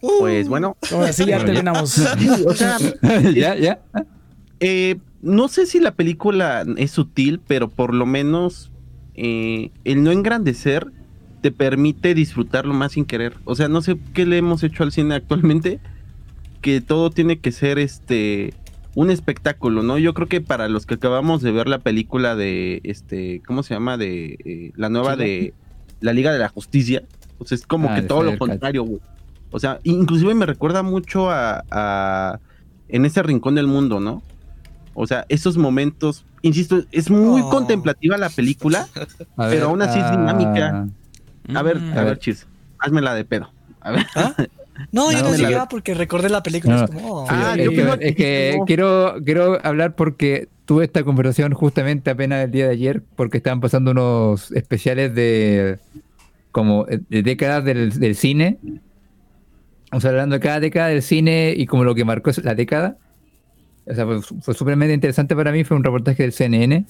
Pues bueno. Ahora sí, ya (laughs) terminamos. (laughs) o sea, (laughs) ya, ya. Eh, no sé si la película es sutil, pero por lo menos eh, el no engrandecer te permite disfrutarlo más sin querer. O sea, no sé qué le hemos hecho al cine actualmente, que todo tiene que ser este un espectáculo, ¿no? Yo creo que para los que acabamos de ver la película de este, ¿cómo se llama? De eh, la nueva de la Liga de la Justicia, pues es como ah, que todo lo contrario, O sea, inclusive me recuerda mucho a, a en ese rincón del mundo, ¿no? O sea, esos momentos, insisto, es muy oh. contemplativa la película, pero aún así es dinámica. A ver, mm. a, ver, chis, hazmela de pedo. A ver. ¿Ah? No, yo no, sé porque recordé la película. ah, yo es que quiero, quiero hablar porque tuve esta conversación justamente apenas el día de ayer porque estaban pasando unos especiales de como de décadas del, del cine. O sea, hablando de cada década del cine y como lo que marcó la década. O sea, fue, fue súper interesante para mí. Fue un reportaje del CNN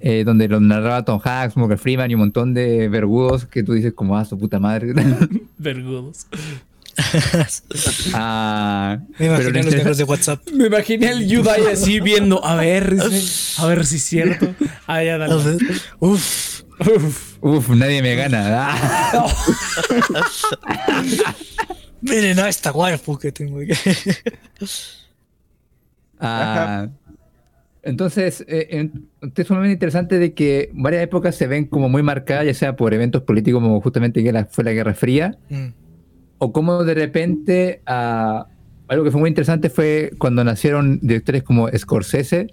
eh, donde lo narraba Tom Hanks, Morgan Freeman y un montón de vergudos que tú dices como, ah, su puta madre. (laughs) vergudos. (laughs) ah, me imaginé los negros de WhatsApp. (laughs) Me imaginé al Yudai así viendo, a ver, a ver si es cierto. Ah, ya, dale. Uf. Uf. Uf, nadie me gana. Miren a esta waifu que tengo aquí. (laughs) ah, entonces, eh, es sumamente interesante de que varias épocas se ven como muy marcadas, ya sea por eventos políticos como justamente que fue la Guerra Fría, mm. o como de repente uh, algo que fue muy interesante fue cuando nacieron directores como Scorsese,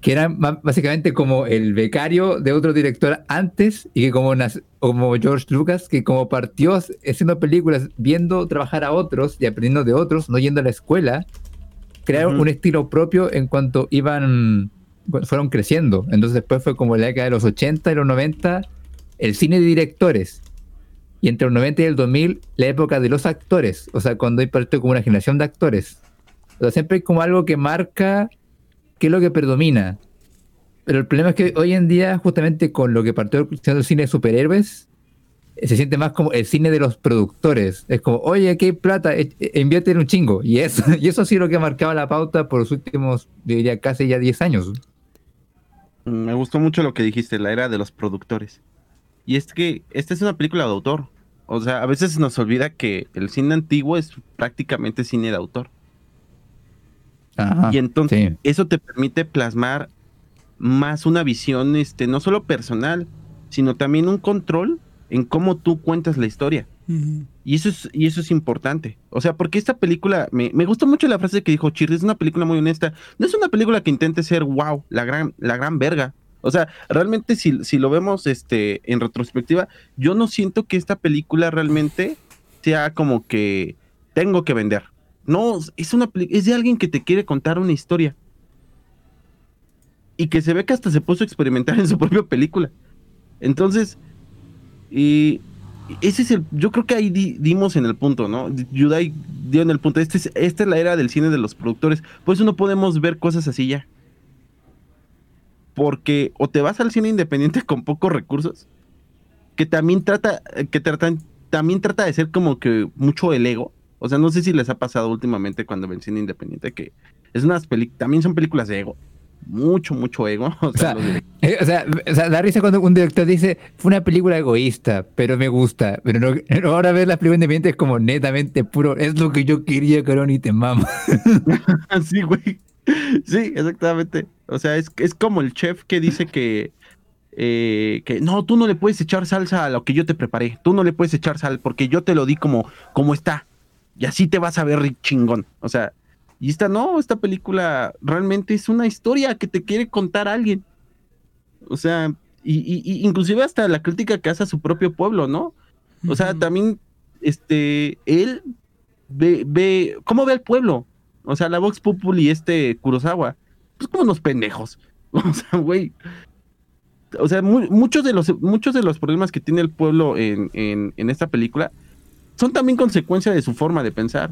que eran básicamente como el becario de otro director antes y que como, como George Lucas, que como partió haciendo películas, viendo trabajar a otros y aprendiendo de otros, no yendo a la escuela, crearon un estilo propio en cuanto iban, fueron creciendo. Entonces después fue como la década de los 80 y los 90, el cine de directores. Y entre los 90 y el 2000, la época de los actores. O sea, cuando hay parte como una generación de actores. O sea, siempre hay como algo que marca qué es lo que predomina. Pero el problema es que hoy en día, justamente con lo que partió el cine de superhéroes, se siente más como el cine de los productores. Es como, oye, aquí hay plata, e, e, invierte en un chingo. Y eso, (laughs) y eso sí es lo que ha marcado la pauta por los últimos, diría, casi ya 10 años. Me gustó mucho lo que dijiste, la era de los productores. Y es que esta es una película de autor. O sea, a veces nos olvida que el cine antiguo es prácticamente cine de autor. Y entonces eso te permite plasmar más una visión, este, no solo personal, sino también un control en cómo tú cuentas la historia. Y eso es, y eso es importante. O sea, porque esta película, me, me gustó mucho la frase que dijo Chirri, es una película muy honesta. No es una película que intente ser wow, la gran, la gran verga. O sea, realmente si, si lo vemos este, en retrospectiva, yo no siento que esta película realmente sea como que tengo que vender. No, es una es de alguien que te quiere contar una historia. Y que se ve que hasta se puso a experimentar en su propia película. Entonces, y ese es el, yo creo que ahí dimos en el punto, ¿no? Yudai dio en el punto, este es, esta es la era del cine de los productores, por eso no podemos ver cosas así ya. Porque o te vas al cine independiente (laughs) con pocos recursos, que también trata, que tratan, también trata de ser como que mucho el ego. O sea, no sé si les ha pasado últimamente cuando ven cine independiente, que es unas películas, también son películas de ego mucho, mucho ego. (laughs) (laughs) Eh, o sea, o sea, da risa cuando un director dice, fue una película egoísta, pero me gusta. Pero no, ahora ver las películas independientes es como netamente puro, es lo que yo quería, cabrón, y te mamo. (laughs) sí, güey. Sí, exactamente. O sea, es, es como el chef que dice que, eh, que no, tú no le puedes echar salsa a lo que yo te preparé. Tú no le puedes echar sal porque yo te lo di como, como está. Y así te vas a ver chingón. O sea, y esta no, esta película realmente es una historia que te quiere contar alguien. O sea, y, inclusive hasta la crítica que hace a su propio pueblo, ¿no? O sea, también, este, él ve, ve, ¿cómo ve al pueblo? O sea, la Vox Populi, este Kurosawa, pues como unos pendejos. (laughs) O sea, güey. O sea, muchos, de los, muchos de los problemas que tiene el pueblo en, en, en esta película son también consecuencia de su forma de pensar.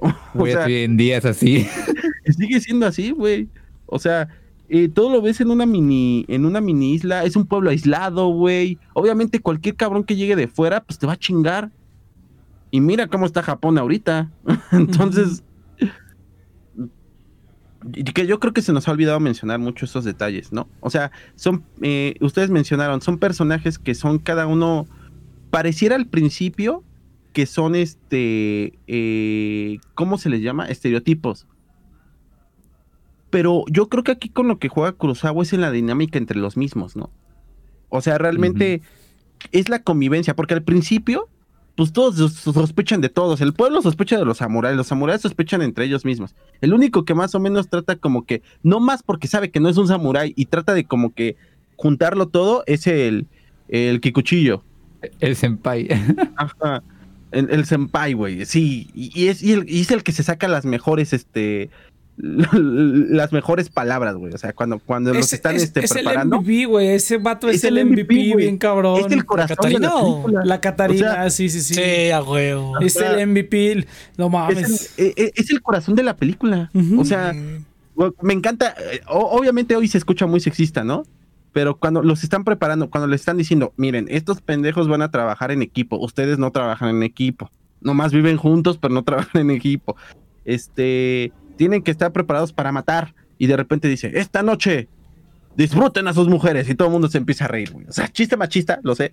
(laughs) hoy en día es así. (laughs) Sigue siendo así, güey. O sea, eh, todo lo ves en una mini, en una mini isla, es un pueblo aislado, güey. Obviamente cualquier cabrón que llegue de fuera, pues te va a chingar. Y mira cómo está Japón ahorita. (laughs) Entonces, que yo creo que se nos ha olvidado mencionar mucho esos detalles, ¿no? O sea, son, eh, ustedes mencionaron, son personajes que son cada uno, pareciera al principio que son este, eh, ¿cómo se les llama? Estereotipos. Pero yo creo que aquí con lo que juega Kurosawa es en la dinámica entre los mismos, ¿no? O sea, realmente es la convivencia, porque al principio, pues todos sospechan de todos. El pueblo sospecha de los samuráis, los samuráis sospechan entre ellos mismos. El único que más o menos trata como que, no más porque sabe que no es un samurái y trata de como que juntarlo todo, es el, el Kikuchillo. El senpai. Ajá. El, senpai, güey, sí, y, es, y, el, es el que se saca las mejores, este, (laughs) las mejores palabras, güey. O sea, cuando, cuando los están este, es preparando. el MVP, güey. Ese vato es, el MVP, bien cabrón. Es el corazón ¿Catarina de la película. La Catarina, O sea, sí, sí, sí. Sí, a huevo. Es O sea, el MVP. No Es mames. el, e- es el corazón de la película. O sea, me encanta. eh, Obviamente hoy se escucha muy sexista, ¿no? Pero cuando los están preparando, cuando les están diciendo, miren, estos pendejos van a trabajar en equipo, ustedes no trabajan en equipo. Nomás viven juntos, pero no (laughs) trabajan en equipo. Este, tienen que estar preparados para matar. Y de repente dice, esta noche disfruten a sus mujeres. Y todo el mundo se empieza a reír. O sea, chiste machista, lo sé.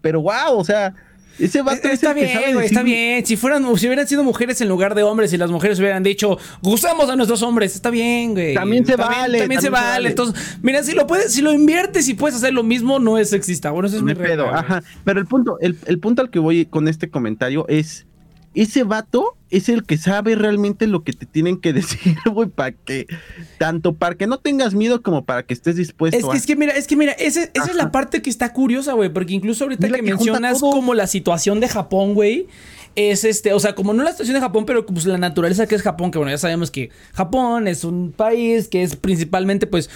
Pero wow, o sea, ese vato es Está el que sabe bien, güey, está bien. Si fueran, si hubieran sido mujeres en lugar de hombres y las mujeres hubieran dicho, gustamos a nuestros hombres, está bien, güey. También se vale, También, se, también se vale. vale. Entonces, mira, si lo puedes, si lo inviertes y puedes hacer lo mismo, no es sexista. Bueno, eso es No mi pedo, regla, ajá. Pero el punto, el, el punto al que voy con este comentario es, ese vato es el que sabe realmente lo que te tienen que (laughs) decir, güey, para que, tanto para que no tengas miedo como para que estés dispuesto Es que, a... es que mira, es que mira, ese- esa es la parte que está curiosa, güey, porque incluso ahorita que, que mencionas todo. como la situación de Japón, güey, es este, o sea, como no la situación de Japón, pero pues la naturaleza que es Japón, que bueno, ya sabemos que Japón es un país que es principalmente, pues,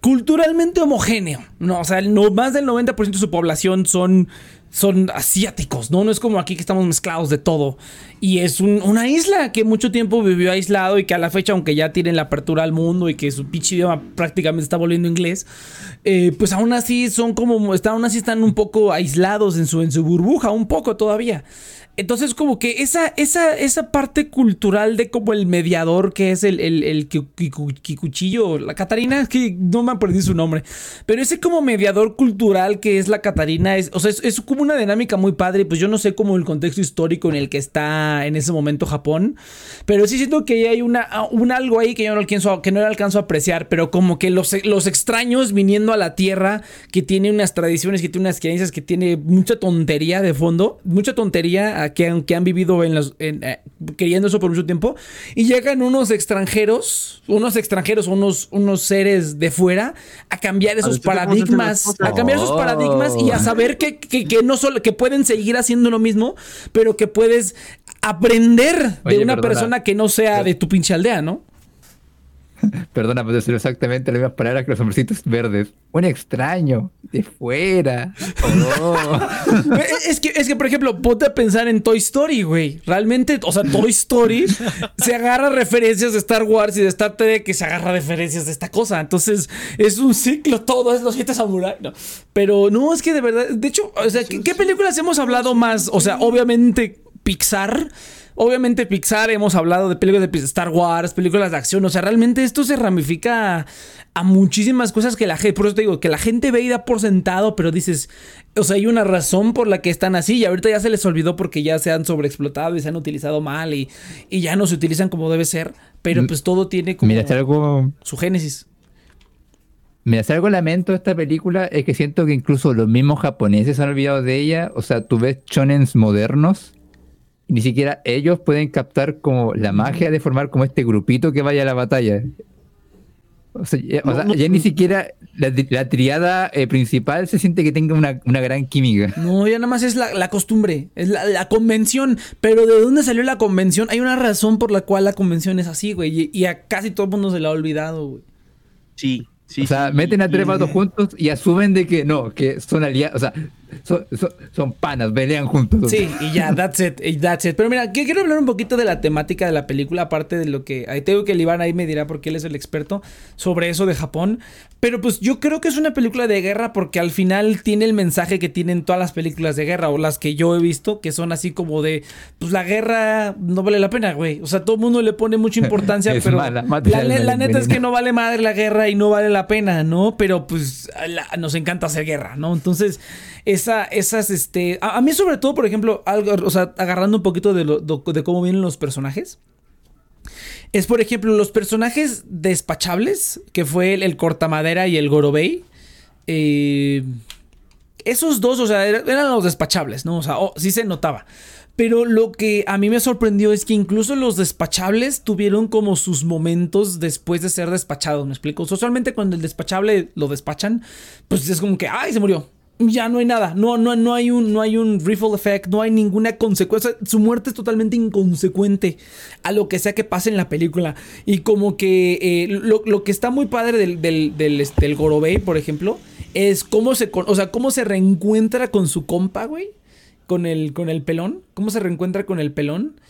culturalmente homogéneo, ¿no? O sea, no, más del 90% de su población son son asiáticos, ¿no? No es como aquí que estamos mezclados de todo. Y es un- una isla que mucho tiempo vivió aislado y que a la fecha, aunque ya tienen la apertura al mundo y que su pinche idioma prácticamente está volviendo inglés, eh, pues aún así son como, aún así están un poco aislados en su, en su burbuja, un poco todavía. Entonces, como que esa, esa, esa parte cultural de como el mediador que es el, el, el Kiku- Kiku- Kikuchillo, la Catarina, que no me perdí su nombre, pero ese como mediador cultural que es la Catarina, es, o sea, es, es como una dinámica muy padre, pues yo no sé como el contexto histórico en el que está en ese momento Japón, pero sí siento que hay una, un algo ahí que yo no alcanzo, que no alcanzo a apreciar, pero como que los, los extraños viniendo a la tierra, que tiene unas tradiciones, que tiene unas creencias, que tiene mucha tontería de fondo, mucha tontería a que, han- que han vivido en los, en, eh, queriendo eso por mucho tiempo, y llegan unos extranjeros, unos extranjeros, unos, unos seres de fuera, a cambiar esos paradigmas, a cambiar esos Oh. paradigmas y a saber que, que, que no solo, que pueden seguir haciendo lo mismo, pero que puedes aprender de una perdona. persona que no sea de tu pinche aldea, ¿no? (laughs) Perdona, pero decir exactamente las mismas palabras que los hombrecitos verdes. Un extraño, de fuera. Oh. (laughs) es, que, es que, por ejemplo, ponte a pensar en Toy Story, güey. Realmente, o sea, Toy Story (laughs) se agarra referencias de Star Wars y de Star Trek que se agarra referencias de esta cosa. Entonces, es un ciclo todo, es los siete samurai. No. Pero no, es que de verdad, de hecho, o sea, ¿qué, qué películas hemos hablado más? O sea, obviamente Pixar. Obviamente Pixar, hemos hablado de películas de Star Wars, películas de acción, o sea, realmente esto se ramifica a, a muchísimas cosas que la gente, por eso te digo, que la gente ve y da por sentado, pero dices, o sea, hay una razón por la que están así y ahorita ya se les olvidó porque ya se han sobreexplotado y se han utilizado mal y, y ya no se utilizan como debe ser, pero pues todo tiene como Mira, si algo, su génesis. mira, si algo lamento de esta película es que siento que incluso los mismos japoneses se han olvidado de ella. O sea, tú ves shonens modernos ni siquiera ellos pueden captar como la magia de formar como este grupito que vaya a la batalla. O sea, ya, o sea, no, ya ni siquiera la, la triada eh, principal se siente que tenga una, una gran química. No, ya nada más es la, la costumbre, es la, la convención. Pero ¿de dónde salió la convención? Hay una razón por la cual la convención es así, güey. Y, y a casi todo el mundo se la ha olvidado, güey. Sí, sí. o sea, sí, meten a tres vatos juntos y asumen de que no, que son aliados, o sea, son, son, son panas, pelean juntos. Sí, y ya, that's it, y that's it. Pero mira, quiero hablar un poquito de la temática de la película, aparte de lo que. Ahí tengo que el Iván ahí me dirá porque él es el experto sobre eso de Japón. Pero pues yo creo que es una película de guerra porque al final tiene el mensaje que tienen todas las películas de guerra o las que yo he visto, que son así como de. Pues la guerra no vale la pena, güey. O sea, todo el mundo le pone mucha (laughs) importancia, Es pero. mala, la, neta es que no vale madre la guerra y no vale la pena, ¿no? Pero pues la- nos encanta hacer guerra, ¿no? Entonces, esa, esas, este. A, mí, sobre todo, por ejemplo, algo, o sea, agarrando un poquito de, lo- de cómo vienen los personajes. Es, por ejemplo, los personajes despachables, que fue el, Cortamadera y el Gorobei. eh, esos dos, o sea, era- eran los despachables, ¿no? O sea, oh, sí se notaba. Pero lo que a mí me sorprendió es que incluso los despachables tuvieron como sus momentos después de ser despachados, ¿me explico? Usualmente cuando el despachable lo despachan, pues es como que, ¡ay, se murió! Ya no hay nada. No, no, no, hay un, no hay un rifle effect, no hay ninguna consecuencia. Su muerte es totalmente inconsecuente a lo que sea que pase en la película. Y como que eh, lo, que está muy padre del, del, del, este, Gorobei, por ejemplo, es cómo se, o sea, cómo se reencuentra con su compa, güey. Con el, con el pelón. Cómo se reencuentra con el pelón.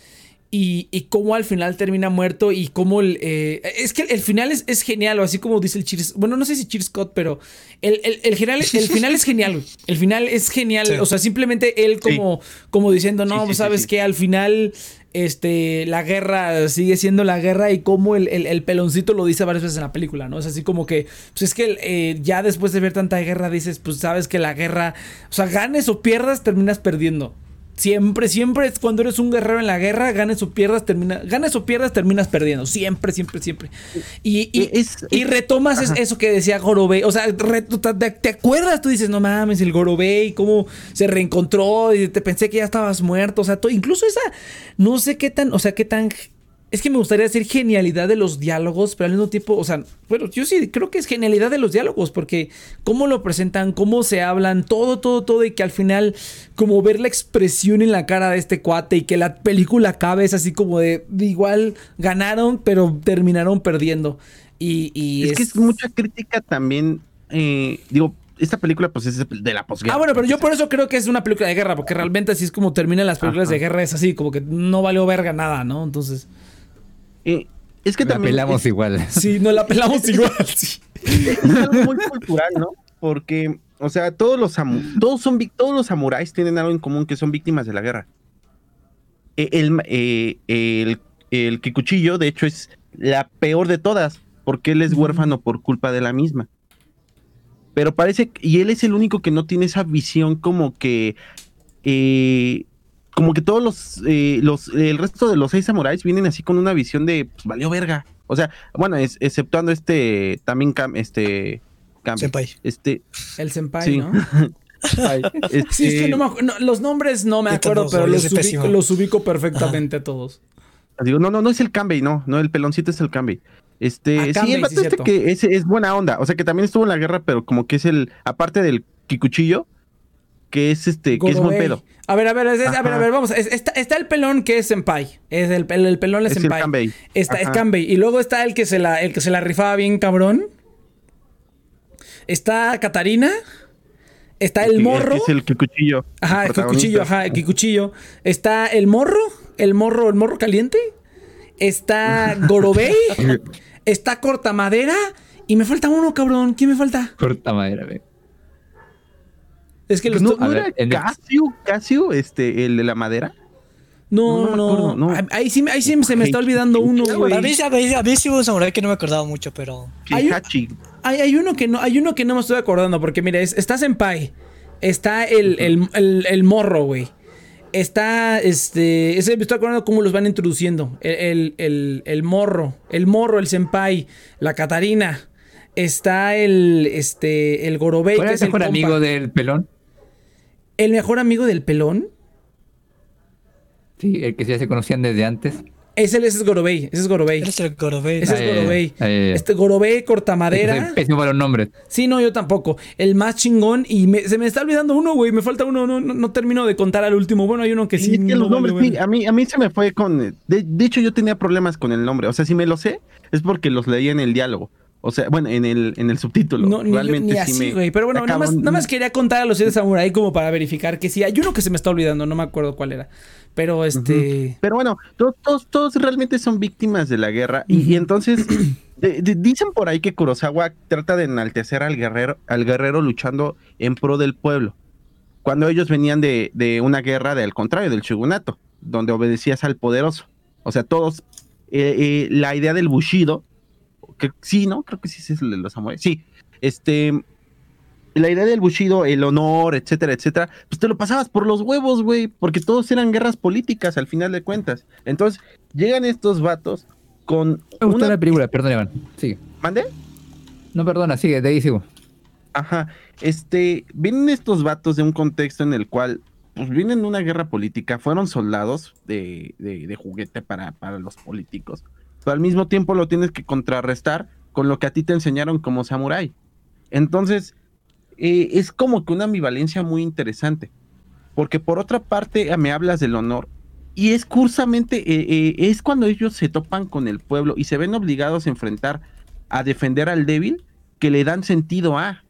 Y, y, cómo al final termina muerto y cómo el... Eh, es que el final es, es, genial, o así como dice el Cheers... Bueno, no sé si Cheers Scott, pero el, el, el, (laughs) final, el final es genial, El final es genial. O sea, simplemente él como, como diciendo, no, pues, sabes que al final este, la guerra sigue siendo la guerra y como el, el, peloncito lo dice varias veces en la película, ¿no? Es así como que, pues es que eh, ya después de ver tanta guerra dices, pues sabes que la guerra, o sea, ganes o pierdas, terminas perdiendo. Siempre, siempre, cuando eres un guerrero en la guerra, ganes o pierdas, termina, ganes o pierdas, terminas perdiendo. Siempre, siempre, siempre. Y, y, retomas eso que decía Gorobei. O sea, te, acuerdas, tú dices, no mames, el Gorobei, cómo se reencontró y te pensé que ya estabas muerto. O sea, incluso esa, no sé qué tan, o sea, qué tan es que me gustaría decir genialidad de los diálogos, pero al mismo tiempo, o sea, bueno, yo sí creo que es genialidad de los diálogos, porque cómo lo presentan, cómo se hablan, todo, todo, todo, y que al final, como ver la expresión en la cara de este cuate y que la película acabe es así como de, igual ganaron, pero terminaron perdiendo. Y, es, que es mucha crítica también, eh, digo, esta película pues es de la posguerra. Ah, bueno, pero yo por eso creo que es una película de guerra, porque realmente así es como terminan las películas de guerra, es así, como que no valió verga nada, ¿no? Entonces... Eh, es que la también. pelamos igual. (laughs) Sí, no la pelamos igual. Sí. Es algo muy cultural, ¿no? Porque, o sea, todos los, todos son, todos los samuráis tienen algo en común que son víctimas de la guerra. E, el, eh, el, el Kikuchillo, de hecho, es la peor de todas, porque él es huérfano por culpa de la misma. Pero parece, y él es el único que no tiene esa visión como que eh, como que todos los, eh, los, el resto de los seis samuráis vienen así con una visión de, pues valió verga. O sea, bueno, exceptuando este, también este, senpai. Este, el senpai, ¿no? (laughs) (laughs) sí, es que este no, me, los nombres no me acuerdo, pero los ubico, los ubico, perfectamente a todos. Digo, no, no, no es el Kambei, no, no, el peloncito es el Kambei. Este, ah, sí, el vato este que es, es, buena onda, o sea que también estuvo en la guerra, pero como que es el, aparte del Kikuchillo, que es este, que es buen pedo. A ver, a ver, a ver, a ver, vamos. está, está, el pelón que es Senpai. Es el, el, pelón es, Senpai. El está el Kanbei. Y luego está el que se la, el que se la rifaba bien cabrón. Está Katarina. Está el, morro. es el Kikuchillo. Ajá, el Kikuchillo, ajá, el Kikuchillo. Está el morro, el morro, el morro caliente. Está (laughs) Gorobei. está Cortamadera. Y me falta uno, cabrón. ¿Quién me falta? Cortamadera, ve. Es que los no, ¿no era Casio, Casio, este, el de la madera. No, no, no, Ahí sí, ahí sí se me está olvidando uno, güey. A mí, a mí sí hubo un samurai que no me acordaba mucho, pero. Hay, hay, hay, uno que no, hay uno que no me estoy acordando, porque mira, es, está Senpai. Está el, el, el, el morro, güey. Está, este, ese me estoy acordando cómo los van introduciendo. El, el, el, morro, el morro, el senpai, la Catarina. Está el, este, el Gorobei. ¿Cuál es el mejor amigo del pelón? ¿El mejor amigo del pelón? Sí, el que ya se conocían desde antes. Ese, ese es Gorobei, ese es Gorobei. Ese es el Gorobei. Ese es Gorobei. este Gorobei, Cortamadera. Es para los nombres. Sí, no, yo tampoco. El más chingón y se me está olvidando uno, güey. Me falta uno, no, no, termino de contar al último. Bueno, hay uno que sí. Es que los nombres, sí, a mí, a mí se me fue con... De, de, hecho, yo tenía problemas con el nombre. O sea, si me lo sé, es porque los leía en el diálogo. O sea, bueno, en el, en el subtítulo. No, realmente ni, así, güey. Pero bueno, nada más, nada más, quería contar a los siete samurai como para verificar que sí. Hay uno que se me está olvidando, no me acuerdo cuál era. Pero este. Pero bueno, todos, todos, realmente son víctimas de la guerra. y, entonces. (clears throat) dicen por ahí que Kurosawa trata de enaltecer al guerrero, al guerrero luchando en pro del pueblo. Cuando ellos venían de, de una guerra del contrario, del shogunato, donde obedecías al poderoso. O sea, todos. Eh, eh, la idea del bushido que sí, ¿no? Creo que sí es el de los samuráis. Sí, este, la idea del Bushido, el honor, etcétera, etcétera, pues te lo pasabas por los huevos, güey, porque todos eran guerras políticas al final de cuentas. Entonces, llegan estos vatos con. Me gustó la película, perdón, Iván. Sigue. ¿Mande? No, perdona, sigue, de ahí sigo. Ajá. Este, vienen estos vatos de un contexto en el cual, pues vienen de una guerra política, fueron soldados de, de, de juguete para, para los políticos al mismo tiempo lo tienes que contrarrestar con lo que a ti te enseñaron como samurái. Entonces, eh, es como que una ambivalencia muy interesante. Porque por otra parte me hablas del honor. Y es cursamente, eh, eh, es cuando ellos se topan con el pueblo y se ven obligados a enfrentar, a defender al débil, que le dan sentido a.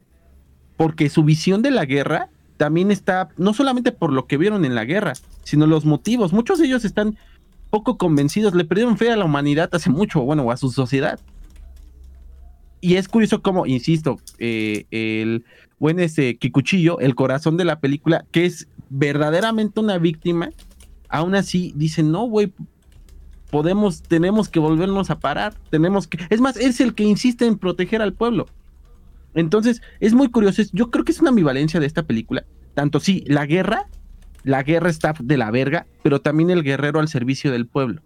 Porque su visión de la guerra también está, no solamente por lo que vieron en la guerra, sino los motivos. Muchos de ellos están poco convencidos, le perdieron fe a la humanidad hace mucho, bueno, o a su sociedad. Y es curioso como, insisto, eh, el buen ese Kikuchillo, el corazón de la película, que es verdaderamente una víctima, aún así dice, no, güey, podemos, tenemos que volvernos a parar, tenemos que, es más, es el que insiste en proteger al pueblo. Entonces, es muy curioso, yo creo que es una ambivalencia de esta película, tanto sí, la guerra, la guerra está de la verga, pero también el guerrero al servicio del pueblo.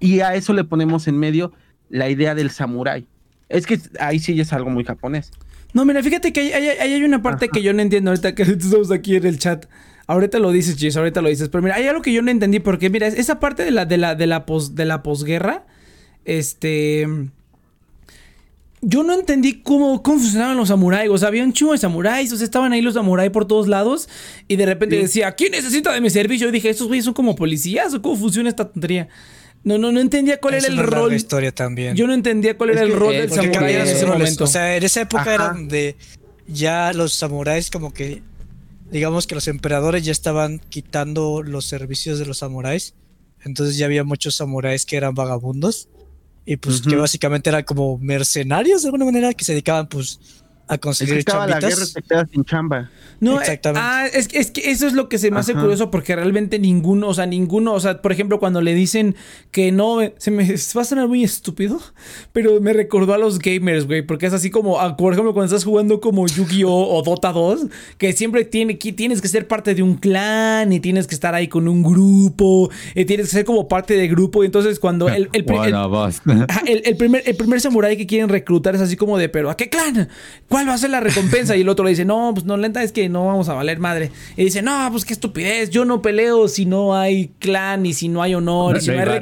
Y a eso le ponemos en medio la idea del samurái. Es que ahí sí es algo muy japonés. No, mira, fíjate que ahí hay, una parte que yo no entiendo ahorita que (laughs) estamos aquí en el chat. Ahorita lo dices, Chis, ahorita lo dices. Pero mira, hay algo que yo no entendí porque, mira, esa parte de la, de la, de la, pos, de la posguerra, este... Yo no entendí cómo, cómo funcionaban los samuráis. O sea, había un chingo de samuráis. O sea, estaban ahí los samuráis por todos lados. Y de repente decía, ¿quién necesita de mi servicio? Y dije, ¿estos güeyes son como policías o cómo funciona esta tontería? No, no, no entendía cuál era el rol. historia también. Yo no entendía cuál era el rol del samurái en ese momento. O sea, en esa época era donde ya los samuráis como que digamos que los emperadores ya estaban quitando los servicios de los samuráis. Entonces ya había muchos samuráis que eran vagabundos y pues que básicamente eran como mercenarios de alguna manera que se dedicaban pues a conseguir es la guerra te quedas sin chamba. No, Exactamente. Ah, es, es, que eso es lo que se me hace curioso porque realmente ninguno, o sea, ninguno, o sea, por ejemplo, cuando le dicen que no, se me (laughs) va a sonar muy estúpido, pero me recordó a los gamers, güey, porque es así como, ah, por ejemplo, cuando estás jugando como Yu-Gi-Oh o Dota 2, que siempre tiene, tienes que ser parte de un clan y tienes que estar ahí con un grupo, y tienes que ser como parte del grupo, y entonces cuando el, (laughs) el, el, primer, el primer samurái que quieren reclutar es así como de, pero ¿a qué clan? ¿Cuál va a ser la recompensa? Y el otro le dice, no, pues no, lenta es que no vamos a valer madre. Y dice, no, pues qué estupidez, yo no peleo si no hay clan y si no hay honor y, si no hay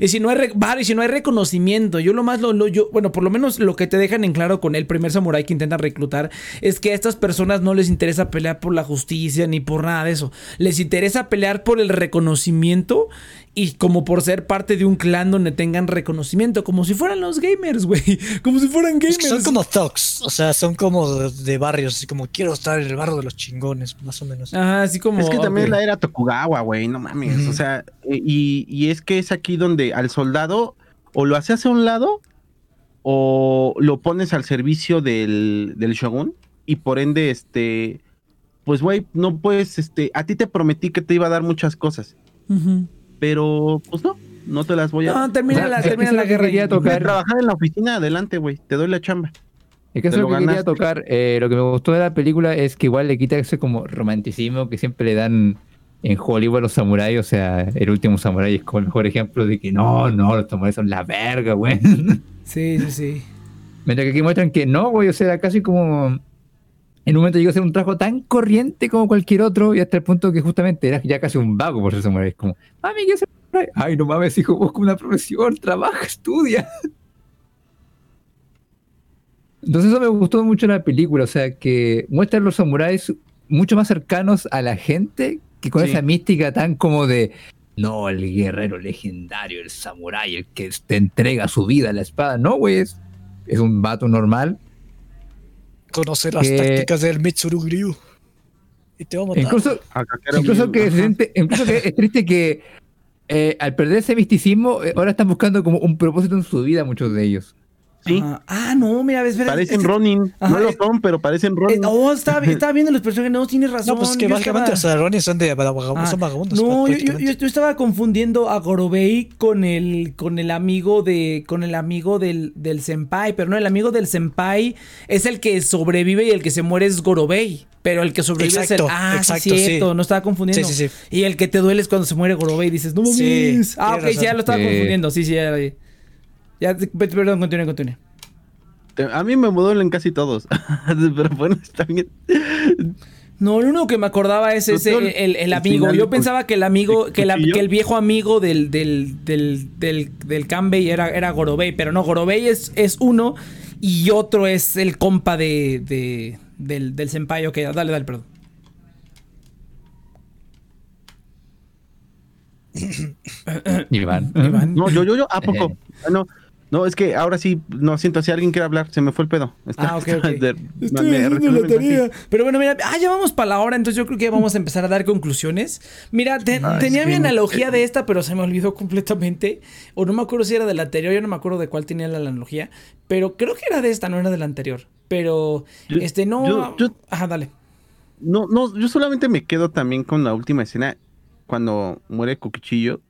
y si no hay y si no hay reconocimiento. Yo lo más lo, yo, bueno, por lo menos lo que te dejan en claro con el primer samurái que intentan reclutar es que a estas personas no les interesa pelear por la justicia ni por nada de eso. Les interesa pelear por el reconocimiento y como por ser parte de un clan donde tengan reconocimiento, como si fueran los gamers, güey. (laughs) Como si fueran gamers. son como thugs, o sea, son como de, barrios, así como quiero estar en el barrio de los chingones, más o menos. Ajá, así como. Es que también la era Tokugawa, güey, no mames. O sea, y, y, es que es aquí donde al soldado o lo haces a un lado o lo pones al servicio del, del shogun y por ende, este, pues, güey, no puedes, este, a ti te prometí que te iba a dar muchas cosas. Ajá pero pues no, no te las voy a. No, termina la, termina la guerra. Quería tocar. Trabajar en la oficina, adelante, güey, te doy la chamba. Es que eso lo que quería tocar. Eh, lo que me gustó de la película es que igual le quita ese como romanticismo que siempre le dan en Hollywood a los samuráis. O sea, el último samurái es como el mejor ejemplo de que no, no, los samuráis son la verga, güey. Sí, sí, sí. Mientras que aquí muestran que no, güey, o sea, casi como en un momento llegó a ser un trabajo tan corriente como cualquier otro y hasta el punto que justamente era ya casi un vago por ser samurai. Como, mami, ¿qué samurai? Ay, no mames, hijo, busca una profesión, trabaja, estudia. Entonces eso me gustó mucho en la película, o sea, que muestran los samuráis mucho más cercanos a la gente que con esa mística tan como de, no, el guerrero legendario, el samurái, el que te entrega su vida a la espada. No, güey, es, es un vato normal conocer las tácticas del Mitsuru Y te vamos a Incluso, incluso, que, incluso que es triste que eh, al perder ese misticismo, eh, ahora están buscando como un propósito en su vida muchos de ellos. Sí. Ah, no, mira, ves, Parecen Ronin. no lo son, pero parecen Ronin. no, oh, estaba, viendo los personajes. No, tienes razón. No, pues que básicamente los Ronin son, de, ah, son vagabundos. No, yo, yo, yo, estaba confundiendo a Gorobei con el, con el amigo de, con el amigo del, del senpai. Pero no, el amigo del senpai es el que sobrevive y el que se muere es Gorobei. Pero el que sobrevive es el. Ah, exacto, cierto, no estaba confundiendo. Sí, sí, sí. Y el que te duele es cuando se muere Gorobei y dices, no mames. ah, ok, ya lo estaba confundiendo. Sí, sí, ya. Ya, perdón, continúe, continúe. A mí me duelen casi todos. (laughs) Pero bueno, está bien. No, lo único que me acordaba es ese, el, el, amigo. Yo pensaba que el amigo, que, el viejo amigo del, del, del, del, del Kanbei era, era Gorobei, pero no, Gorobei es, es uno y otro es el compa de, de, del, del senpai. Ok, dale, dale, perdón. Iván. Iván. No, yo, yo, yo, ¿a poco? (laughs) Ah, no, no, es que ahora sí, no siento, si alguien quiere hablar, se me fue el pedo. Está- Ah, ok, (laughs) ok. de- Estoy me- haciendo me- la tarea. Pero bueno, mira, ah, ya vamos para la hora, entonces yo creo que vamos a empezar a dar conclusiones. Mira, te- tenía mi analogía de esta, pero se me olvidó completamente. O no me acuerdo si era de la anterior, yo no me acuerdo de cuál tenía la analogía. Pero creo que era de esta, no era de la anterior. Pero, Yo- este, no. yo- yo- Ajá, dale. No, no, yo solamente me quedo también con la última escena cuando muere Cucuchillo.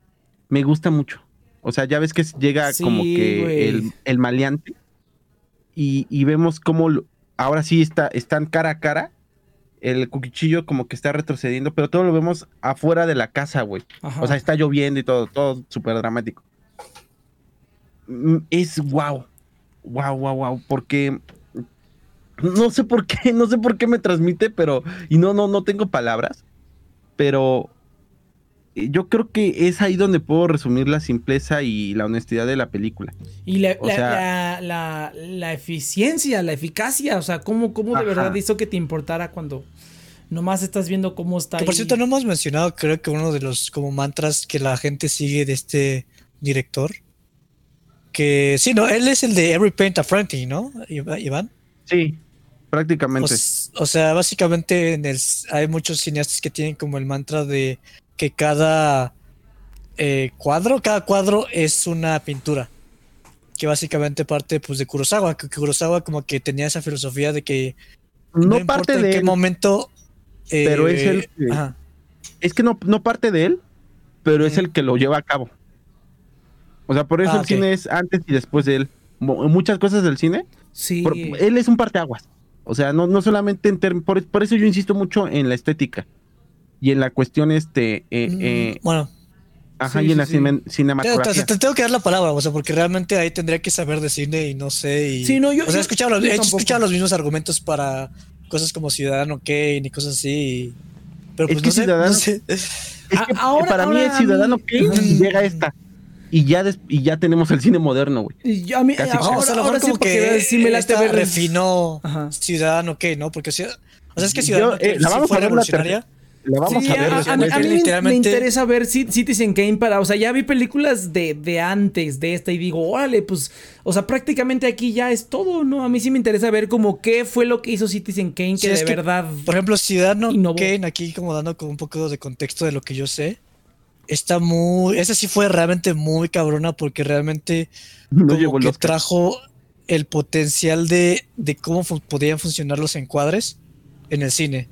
Me gusta mucho. O sea, ya ves que llega Sí, como que el, el maleante y, y vemos cómo lo- ahora sí está, están cara a cara. El cucuchillo como que está retrocediendo, pero todo lo vemos afuera de la casa, güey. O sea, está lloviendo y todo, todo súper dramático. Mm, Es wow. Wow, wow, wow. Porque no sé por qué, (laughs) no sé por qué me transmite, pero. Y no, no, no tengo palabras. Pero yo creo que es ahí donde puedo resumir la simpleza y la honestidad de la película. Y la, la- sea- la- la- la eficiencia, la eficacia, o sea, cómo, cómo de Ajá. verdad hizo que te importara cuando nomás estás viendo cómo está Que por ahí. cierto, no hemos mencionado, creo que uno de los como mantras que la gente sigue de este director. Que sí, no, él es el de Every Paint a Fronting, ¿no? Iván. Sí, O, prácticamente. O sea, básicamente en el, hay muchos cineastas que tienen como el mantra de que cada eh, cuadro, cada cuadro es una pintura. Que básicamente parte pues de Kurosawa, que Kurosawa como que tenía esa filosofía de que no, parte en de qué él. momento. eh, Pero es el que- ajá. Es que no, no parte de él, pero es el que lo lleva a cabo. O sea, por eso Ah, el cine es antes y después de él. Mu- Muchas cosas del cine Sí. Por- él es un parteaguas. O sea, no, no solamente en por, por eso yo insisto mucho en la estética y en la cuestión este eh, Mm, eh, bueno, ajá sí, y en sí, la sí. te, cinematografía. te- te tengo que dar la palabra, o sea, porque realmente ahí tendría que saber de cine y no sé. Y, Sí, no, yo- o sea, he escuchado, los, he escuchado los mismos argumentos para cosas como Ciudadano Kane y cosas así. y- pero Es pues que no sé, Ciudadano- no sé. Es que A- ahora- para mí ahora es a Ciudadano mí- (laughs) Kane llega esta. Y ya des- y ya tenemos el cine moderno, güey. Y yo- a mí, Casi, ahora, o sea, a lo ahora mejor sí, como porque que sí me late esta ver- refinó Ajá. Ciudadano Kane, ¿no? Porque o sea, o sea, es que Yo, Ciudadano eh, Kane la vamos fue a ver la revolucionaria. La vamos Sí, a ver a, a- a mí me- interesa ver Ci- Citizen Kane para, o sea, ya vi películas de, de antes de esta y digo, órale, pues, o sea, prácticamente aquí ya es todo, ¿no? A mí sí me interesa ver como qué fue lo que hizo Citizen Kane Sí, que es de que, verdad... Por ejemplo, Ciudadano Innovó. Kane, aquí como dando como un poco de contexto de lo que yo sé, está muy. Esa sí fue realmente muy cabrona porque realmente No como que trajo el potencial de, de cómo fu- podían funcionar los encuadres en el cine.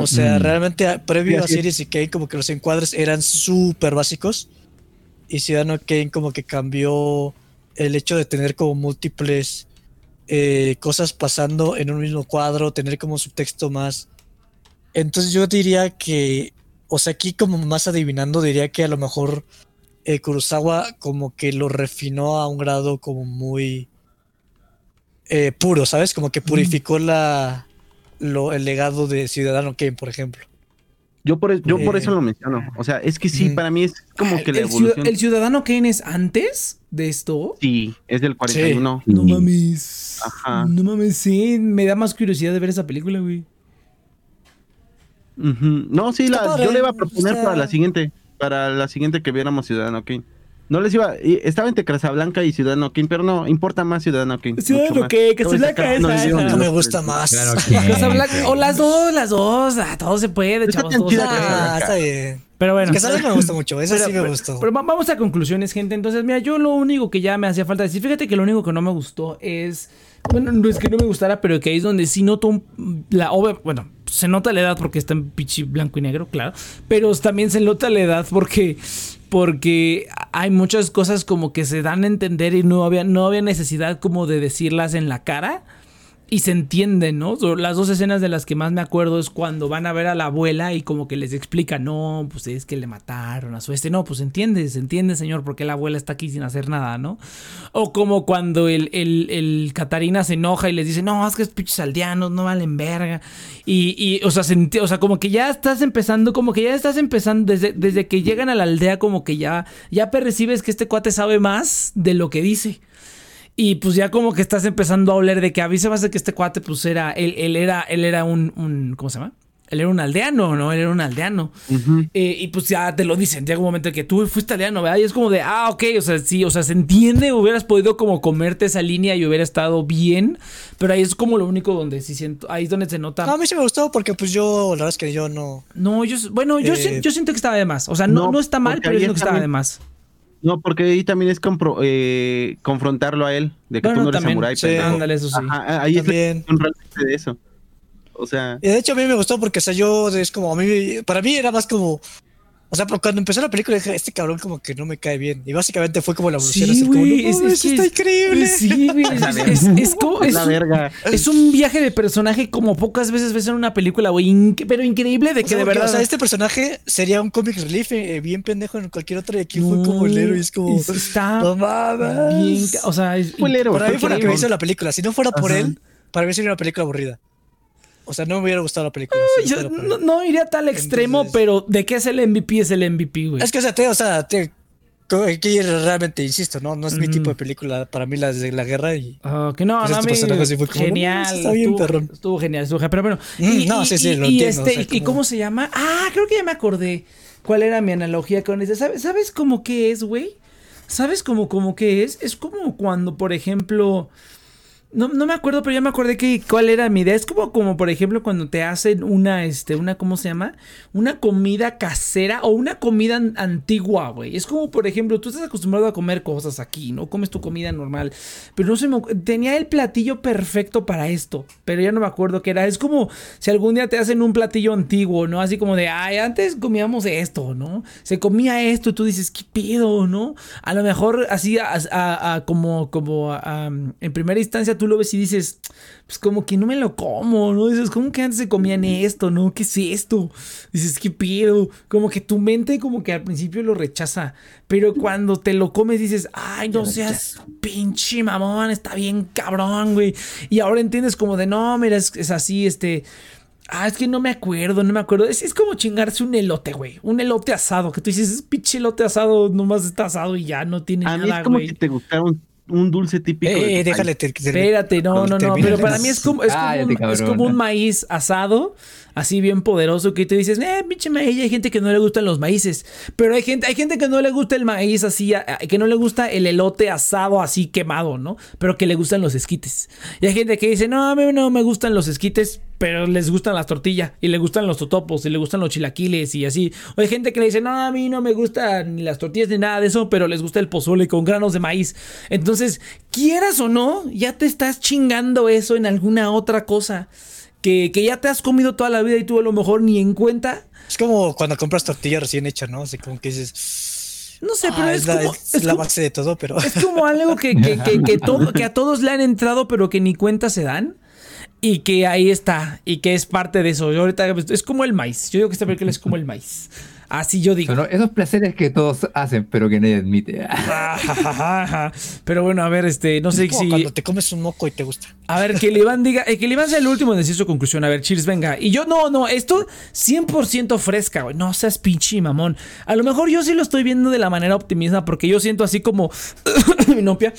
O sea, Mm. realmente a- previo Sí, a. Series y Kane como que los encuadres eran súper básicos y Ciudadano Kane como que cambió el hecho de tener como múltiples eh, cosas pasando en un mismo cuadro, tener como subtexto más. Entonces yo diría que, o sea, aquí como más adivinando, diría que a lo mejor eh, Kurosawa como que lo refinó a un grado como muy eh, puro, ¿sabes? Como que purificó la, lo, el legado de Ciudadano Kane, por ejemplo. Yo por, yo por Eh, eso lo menciono. O sea, es que sí, mm. para mí es como Ah, que la el, evolución. el Ciudadano Kane es antes de esto. Sí, es del 41. No mames. Ajá. No mames, sí. Me da más curiosidad de ver esa película, güey. No, sí, la, yo le iba a proponer para la siguiente, para la siguiente que viéramos Ciudadano Kane. No les iba, estaba entre Casablanca y Ciudadano Kane, pero no, importa más Ciudadano Kane. Ciudadano. Kane, Casablanca es no No me gusta más. Claro que- (laughs) Casablanca- o las dos, las dos. Ah, todo se puede, Está chavos. tan chida. Ah, está bien. Pero bueno. Casablanca me gusta mucho, Pero- sí me pero- gustó. Pero va- vamos a conclusiones, gente. Entonces, mira, yo lo único que ya me hacía falta decir, fíjate que lo único que no me gustó es. Bueno, no es que no me gustara, pero que ahí es donde sí noto un- la obra. Bueno, se nota la edad porque está en pichi blanco y negro, claro. Pero también se nota la edad porque. Porque hay muchas cosas como que se dan a entender y no había, no había necesidad como de decirlas en la cara. Y se entiende, ¿no? Las dos escenas de las que más me acuerdo es cuando van a ver a la abuela y como que les explica, no, pues es que le mataron a su este. No, pues entiende, se entiende, señor, porque la abuela está aquí sin hacer nada, ¿no? O como cuando el, el, el Catarina se enoja y les dice, no, es que es pinches aldeanos, no valen verga. Y, y o, sea, o sea, como que ya estás empezando, como que ya estás empezando, desde, desde que llegan a la aldea, como que ya, ya percibes que este cuate sabe más de lo que dice. Y pues ya como que estás empezando a oler de que a mí se me hace que este cuate pues era, él, él era, él era un, un, ¿cómo se llama? Él era un aldeano, ¿no? Él era un aldeano. Eh, y pues ya te lo dicen, llega un momento en que tú fuiste aldeano, ¿verdad? Y es como de, ah, ok, o sea, sí, o sea, se entiende, hubieras podido como comerte esa línea y hubiera estado bien, pero ahí es como lo único donde sí siento, ahí es donde se nota. No, a mí sí me gustó porque pues yo, la verdad es que yo no... No, yo, bueno, yo, Eh, yo siento que estaba de más, o sea, no, no, no, está mal, pero yo siento que estaba de más. No, porque ahí también es compro- eh, confrontarlo a él, de que Bueno, tú no eres también, samurái, sí. Ándale, eso sí. Ajá, ahí es También. cuestión realmente de eso. O sea, Y de hecho a mí me gustó porque, o sea, yo es como, a mí, para mí era más como, o sea, pero cuando empezó la película dije, este cabrón como que no me cae bien. Y básicamente fue como la evolución. Sí, güey, no es, es está es- increíble. Sí, güey, (laughs) es, La es- es como- es la un- verga. Es un viaje de personaje como pocas veces ves en una película, güey. inc- pero increíble de O que sea, de porque, verdad. o sea, este personaje sería un comic relief eh, bien pendejo en cualquier otro y aquí fue como el héroe y es como, es- está no mames. bien. O sea, es, Fue el héroe, Para mí fue lo que me hizo la película. Si no fuera por Ajá. él, para mí sería una película aburrida. O sea, no me hubiera gustado la película. si no yo no, no iría tal extremo, Entonces- pero de que es el MVP es el MVP, güey. Es que, o sea, te, o sea, te, realmente insisto, ¿no? No es mi tipo de película. Para mí la de la guerra y... Ah, que no, Pues no, a este mí, personaje sí fue como, no, genial. está bien, estuvo, genial, estuvo genial. Pero bueno. Mm, no, sí, sí, lo y entiendo, o este, sea, y- ¿y como- cómo se llama? Ah, creo que ya me acordé. ¿Cuál era mi analogía con ese? ¿Sabes, ¿sabes cómo que es, güey? ¿Sabes cómo, cómo que es? Es como cuando, por ejemplo. No, no me acuerdo, pero ya me acordé que cuál era mi idea. Es como, como por ejemplo, cuando te hacen una, este, una, ¿cómo se llama? Una comida casera o una comida an- antigua, güey. Es como, por ejemplo, tú estás acostumbrado a comer cosas aquí, ¿no? Comes tu comida normal. Pero no se me... Tenía el platillo perfecto para esto, pero ya no me acuerdo qué era. Es como si algún día te hacen un platillo antiguo, ¿no? Así como de, ay, antes comíamos esto, ¿no? Se comía esto y tú dices, ¿qué pedo, no? A lo mejor así, a, a- como, como en primera instancia tú lo ves y dices, pues como que no me lo como, ¿no? Dices, ¿cómo que antes se comían esto, no? ¿Qué es esto? Dices, ¿qué pedo? Como que tu mente como que al principio lo rechaza, pero cuando te lo comes dices, ay, no seas pinche mamón, está bien cabrón, güey. Y ahora entiendes como de, no, mira, es, es así, este... Ah, es que no me acuerdo, no me acuerdo. Es, es como chingarse un elote, güey. Un elote asado. Que tú dices, es pinche elote asado, nomás está asado y ya no tiene a mí nada, es como güey. si te gustara un, dulce típico. Eh, déjale. te- te- Espérate, no, no, no. Pero para mí es como, es como, Cállate, un, es cabrón. como un maíz asado, así bien poderoso, que tú dices, eh, pinche maíz. Y hay gente que no le gustan los maíces. Pero hay gente, hay gente que no le gusta el maíz así, que no le gusta el elote asado así quemado, ¿no? Pero que le gustan los esquites. Y hay gente que dice, no, a mí no me gustan los esquites, pero les gustan las tortillas, y le gustan los totopos, y le gustan los chilaquiles, y así. O hay gente que le dice, no, a mí no me gustan ni las tortillas ni nada de eso, pero les gusta el pozole con granos de maíz. Entonces, quieras o no, ya te estás chingando eso en alguna otra cosa. Que, que ya te has comido toda la vida y tú a lo mejor ni en cuenta. Es como cuando compras tortilla recién hecha, ¿no? Así como que dices... No sé, pero "Ah, es, es, la, como, es es la como- base de todo, pero... es como algo que, que, que, que a todos le han entrado, pero que ni cuenta se dan. Y que ahí está. Y que es parte de eso. Yo ahorita es como el maíz. Yo digo que esta película es como el maíz. Así yo digo. Son esos placeres que todos hacen, pero que nadie admite. (laughs) Pero bueno, a ver, este, no sé Es como si. cuando te comes un moco y te gusta. A ver, que el Iván diga, eh, que Iván sea el último en decir su conclusión. A ver, Cheers, venga. Y yo, no, no, esto 100% fresca, güey. No seas pinche mamón. A lo mejor yo sí lo estoy viendo de la manera optimista porque yo siento así como, (coughs) mi novia,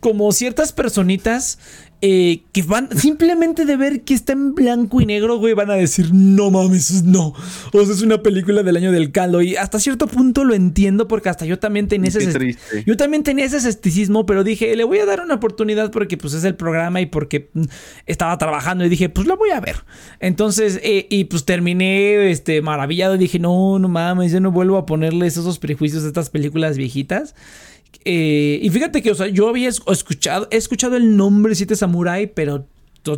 como ciertas personitas eh, que van simplemente de ver que está en blanco y negro, güey, van a decir, no mames, no. O sea, es una película del año del caldo. Y hasta cierto punto lo entiendo porque hasta yo también tenía ese... Qué triste. Yo también tenía ese escepticismo, pero dije, le voy a dar una oportunidad porque pues es el programa y porque mm, estaba trabajando y dije, pues lo voy a ver. Entonces, eh, y pues terminé este, maravillado y dije, no, no mames, yo no vuelvo a ponerles esos prejuicios a estas películas viejitas. Eh, y fíjate que, o sea, yo había es- escuchado, he escuchado el nombre Siete Samurai, pero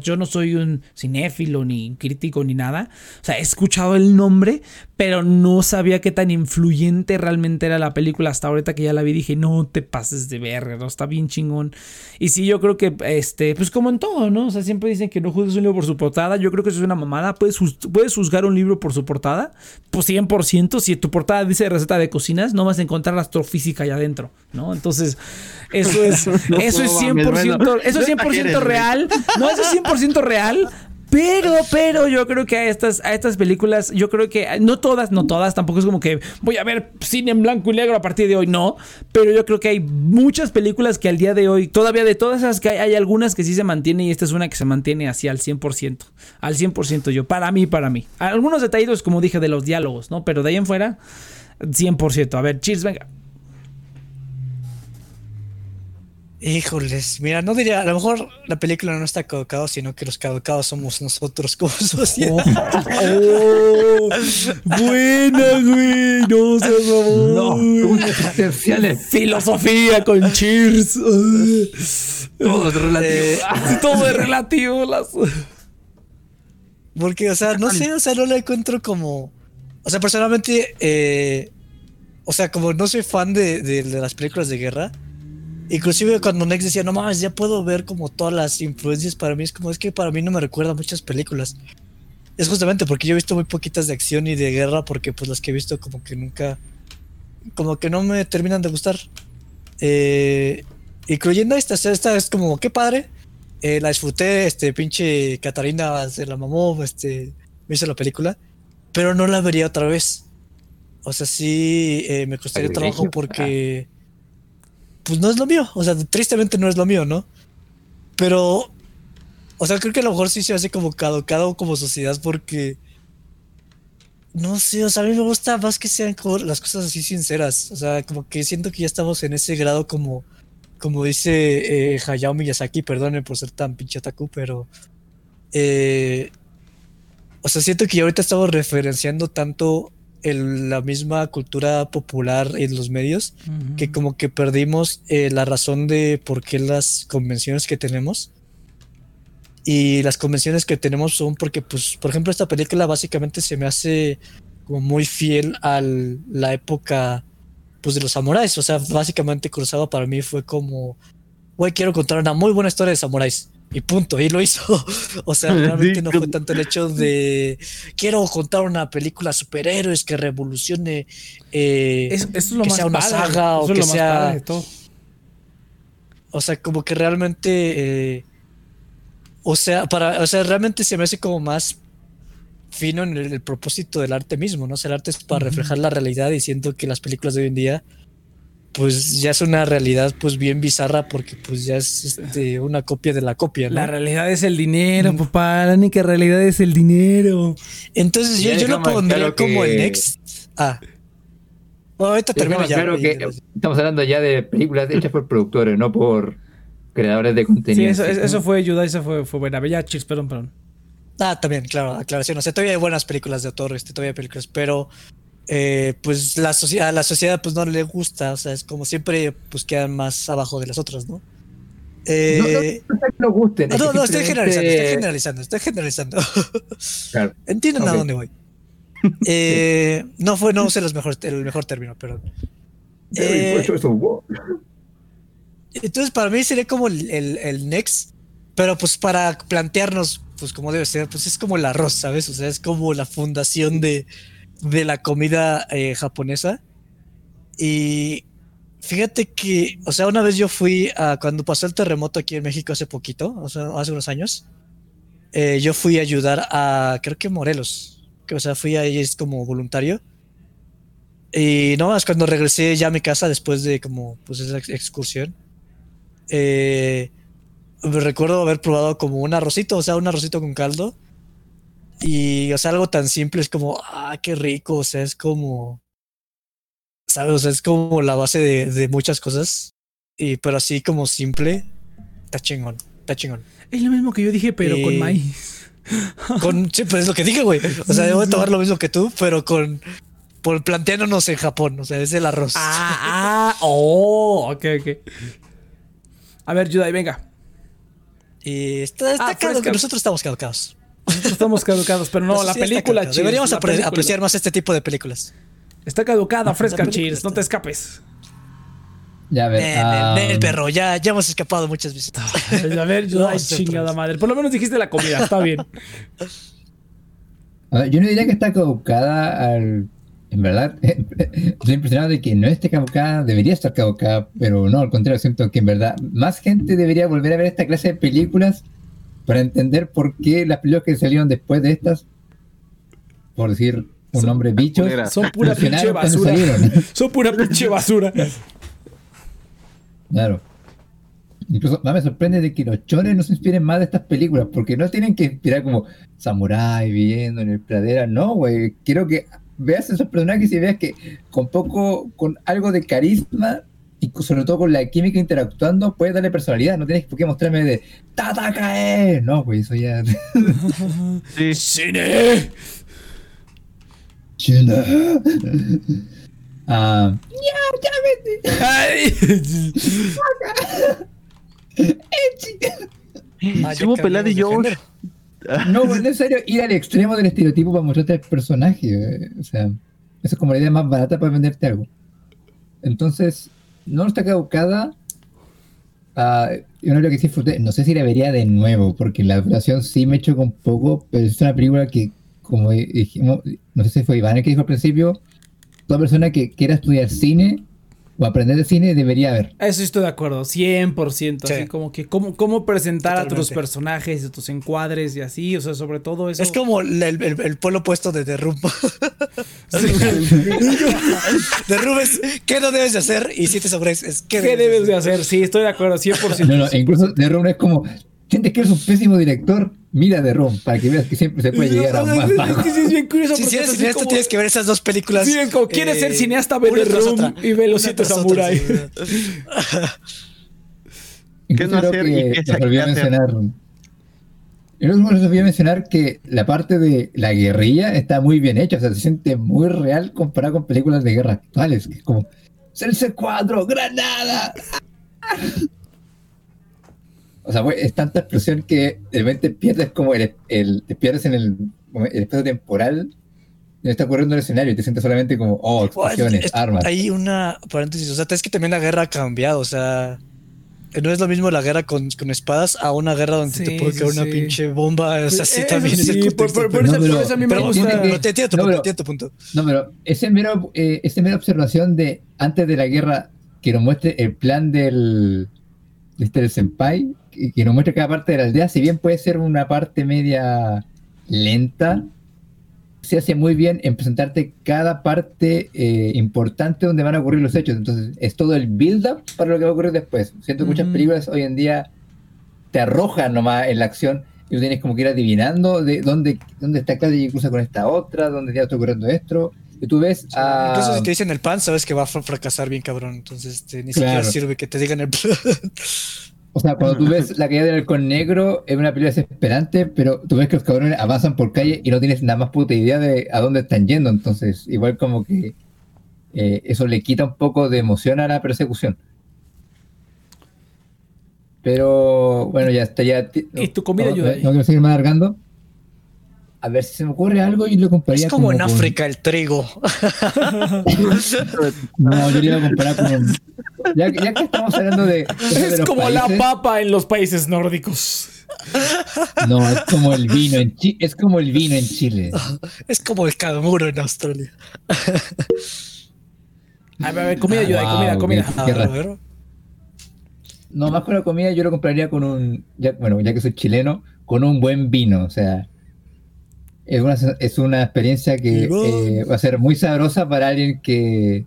yo no soy un cinéfilo ni crítico ni nada. O sea, he escuchado el nombre, pero no sabía qué tan influyente realmente era la película. Hasta ahorita que ya la vi dije, no te pases de verga, no está bien chingón. Y sí, yo creo que, este, pues como en todo, ¿no? O sea, siempre dicen que no juzgues un libro por su portada. Yo creo que eso es una mamada. Puedes, puedes juzgar un libro por su portada, pues 100%. Si tu portada dice receta de cocinas, no vas a encontrar la astrofísica allá adentro, ¿no? Entonces, eso es, (laughs) No eso es mames, 100%, bueno, eso es no 100% exageres, güey. real. No, eso es 100% real. Pero, pero yo creo que a estas, a estas películas, yo creo que no todas, no todas, tampoco es como que voy a ver cine en blanco y negro a partir de hoy, no. Pero yo creo que hay muchas películas que al día de hoy, todavía de todas esas que hay, hay algunas que sí se mantienen y esta es una que se mantiene así al 100%. Al 100% yo, para mí, para mí. Algunos detallitos, como dije, de los diálogos, ¿no? Pero de ahí en fuera, 100%. A ver, cheers, venga. Híjoles, mira, no diría, a lo mejor la película no está caducada, sino que los caducados somos nosotros como (laughs) sociedad. (laughs) Oh, buena, güey. No seas No, mamón. existenciales. Filosofía con cheers. (laughs) Todo es relativo. Eh, Sí, todo es relativo. Las... Porque, o sea, no sé, o sea, no la encuentro como. O sea, personalmente, eh, o sea, como no soy fan de, de- de las películas de guerra, inclusive cuando Nex decía, no mames, ya puedo ver como todas las influencias para mí, es como, es que para mí no me recuerda a muchas películas. Es justamente porque yo he visto muy poquitas de acción y de guerra, porque pues las que he visto como que nunca, como que no me terminan de gustar. Eh, incluyendo esta, esta es como, qué padre, eh, la disfruté, este pinche Catarina se la mamó, este, me hizo la película, pero no la vería otra vez. O sea, sí eh, me costaría trabajo porque, (laughs) pues no es lo mío, o sea, tristemente no es lo mío, ¿no? Pero, o sea, creo que a lo mejor sí se hace como caducado como sociedad porque, no sé, o sea, a mí me gusta más que sean las cosas así sinceras, o sea, como que siento que ya estamos en ese grado como como dice eh, Hayao Miyazaki, perdone por ser tan pinche otaku, pero. eh, o sea, siento que ya ahorita estamos referenciando tanto el- la misma cultura popular en los medios que como que perdimos eh, la razón de por qué las convenciones que tenemos. Y las convenciones que tenemos son porque, pues, por ejemplo, esta película básicamente se me hace como muy fiel a la época pues de los samuráis. O sea, básicamente Kurosawa para mí fue como, güey, quiero contar una muy buena historia de samuráis. Y punto, y lo hizo. (laughs) o sea, realmente no fue tanto el hecho de quiero contar una película superhéroes que revolucione. eh, Eso, eso es lo que más sea una padre. saga o que lo más sea- padre de todo. O sea, como que realmente. eh, o sea, para. O sea, realmente se me hace como más fino en el, el propósito del arte mismo, ¿no? O sea, el arte es para reflejar la realidad y siento que las películas de hoy en día. Pues ya es una realidad pues bien bizarra porque pues ya es este, una copia de la copia, ¿no? La realidad es el dinero, Mm. papá. La única realidad es el dinero. Entonces yo, Ya yo lo pondría claro como el next. Ah. Bueno, ahorita termino ya. claro que estamos hablando ya de películas hechas por productores, no por creadores de Sí, contenido. eso, ¿sí? eso fue ayuda, eso fue, fue buena. Ya, cheers, perdón, perdón. Ah, también, claro, aclaración. O sea, todavía hay buenas películas de autor, este, todavía hay películas, pero eh, pues la sociedad, a la sociedad pues no le gusta, o sea, es como siempre pues quedan más abajo de las otras, ¿no? Eh, No, no, no nos gusten. no, no, no, estoy generalizando, estoy generalizando, estoy generalizando. (laughs) Claro. Entienden a Ok. dónde voy. (laughs) Eh, no fue, no usé los mejores, el mejor término, perdón. Eh, Entonces, para mí sería como el, el, el next, pero pues para plantearnos, pues como debe ser, pues es como el arroz, ¿sabes? O sea, es como la fundación de, de la comida eh, japonesa. Y fíjate que, o sea, una vez yo fui a, cuando pasó el terremoto aquí en México hace poquito, o sea, hace unos años, eh, yo fui a ayudar a, creo que Morelos, que, o sea, fui ahí como voluntario. Y no, es cuando regresé ya a mi casa después de como, pues esa ex- excursión eh, me recuerdo haber probado como un arrocito, o sea, un arrocito con caldo. Y, o sea, algo tan simple es como, ah, qué rico, o sea, es como, ¿sabes? O sea, es como la base de, de muchas cosas. Y, pero así como simple, está chingón, está chingón. Es lo mismo que yo dije, pero con Eh, maíz. (laughs) Con, sí, pues es lo que dije, güey. O sea, debo de tomar lo mismo que tú, pero con, por planteándonos en Japón, o sea, es el arroz. Ah, ah, (laughs) oh, ok, ok. A ver, Yudai, venga. Y está, está Ah, caducado, fresca. nosotros estamos caducados. Nosotros estamos caducados, pero no, la película, cheers, Deberíamos la apre- película. apreciar más este tipo de películas. Está caducada, fresca, cheers, está- no te escapes. Ya ver. Ah, ven, ven, perro, ya, ya hemos escapado muchas veces. A ver, Yudai, Vamos a hacer chingada madre. Por lo menos dijiste la comida, está bien. a ver, yo no diría que está caducada al. En verdad, (laughs) estoy impresionado de que no esté caducada, debería estar caducada, pero no, al contrario, siento que en verdad más gente debería volver a ver esta clase de películas para entender por qué las películas que salieron después de estas, por decir un nombre bichos, son pura pinche basura. (laughs) Son pura pinche basura. Claro. Incluso más me sorprende de que los chones no se inspiren más de estas películas, porque no tienen que inspirar como samurái viviendo en el pradera, no, güey. Quiero que veas esos personajes y veas que con poco, con algo de carisma y sobre todo con la química interactuando, puedes darle personalidad. No tienes por qué mostrarme de ¡Tatakae! No, güey, eso ya. (laughs) Sí. ¡Cine! Ah. Ah, Sí ya de cambiamos de George. género. No, es necesario ir al extremo del estereotipo para mostrarte el personaje. eh. O sea, esa es como la idea más barata para venderte algo. Entonces, no está caducada. Ah, yo no lo que sí disfruté. No sé si la vería de nuevo, porque la duración sí me chocó un poco, pero es una película que, como dijimos, no sé si fue Iván el que dijo al principio, toda persona que quiera estudiar cine o aprender de cine debería ver. Eso estoy de acuerdo, 100%. Así Sí. como que cómo, cómo presentar a tus personajes, a tus encuadres y así. O sea, sobre todo eso. Es como el, el, el polo opuesto de The Room. The Room es ¿qué no debes de hacer? Y si te sobres es ¿qué, ¿Qué debes de hacer? Sí, estoy de acuerdo, 100%. No, no, incluso Room es como, sientes que eres un pésimo director, mira The Room, para que veas que siempre se puede llegar a un más (laughs) bajo. Sí, sí, es bien curioso. Si, eres cineasta como- tienes que ver esas dos películas. Sí, es como, ¿quieres ser eh, cineasta? Ve Room otra. y ve Los Siete Samurai. Incluso no hacer que y qué les olvidé mencionar. Yo les olvidé mencionar que la parte de la guerrilla está muy bien hecha, o sea, se siente muy real comparado con películas de guerra actuales, que es como Celce 4, Granada. O sea, es tanta explosión que de repente pierdes como el, el- te pierdes en el, el espacio temporal no está ocurriendo en el escenario y te sientes solamente como, oh, explosiones, Es- armas. Hay una paréntesis, o sea, es que también la guerra ha cambiado, o sea, no es lo mismo la guerra con, con espadas a una guerra donde Sí, te puede sí, caer una sí. pinche bomba, o sea, sí, Eso también es el sí, por, contexto. por- por eso, No, pero- por eso a mí me pero gusta. que- pero te entiendo tu No, punto, pero- entiendo tu punto. No, pero ese mero, eh, esa mera observación de antes de la guerra que nos muestre el plan del, de este del senpai, que, que nos muestre cada parte de la aldea, si bien puede ser una parte media lenta, se hace muy bien en presentarte cada parte eh, importante donde van a ocurrir los hechos. Entonces, es todo el build-up para lo que va a ocurrir después. Siento que muchas películas hoy en día te arrojan nomás en la acción y tú tienes como que ir adivinando de dónde, dónde está cada y cruza con esta otra, dónde ya está ocurriendo esto. Y tú ves a... Incluso si te dicen el plan, sabes que va a fra- fracasar bien cabrón, entonces este, ni siquiera Claro. sirve que te digan el (laughs) plan. O sea, cuando tú ves (laughs) la caída del halcón negro, es una película desesperante, pero tú ves que los cabrones avanzan por calle y no tienes nada más puta idea de a dónde están yendo. Entonces, igual como que eh, eso le quita un poco de emoción a la persecución. Pero bueno, ya está. Ya, ¿Y tu comida no, ayuda no, quiero seguir más alargando. A ver si se me ocurre algo y lo compararía Es como en con- África el trigo. (laughs) No, yo lo iba a comparar con. Ya, que- ya que estamos hablando de. Es como la papa en los países nórdicos. No, es como el vino en Chile. Es como el vino en Chile. Es como el canguro en Australia. A ver, a ver, comida Ah, ayuda, ahí, comida, wow, comida. A ver, a. No, más con la comida yo lo compraría con un, ya- bueno, ya que soy chileno, con un buen vino. O sea, es una, es una experiencia que eh, va a ser muy sabrosa para alguien que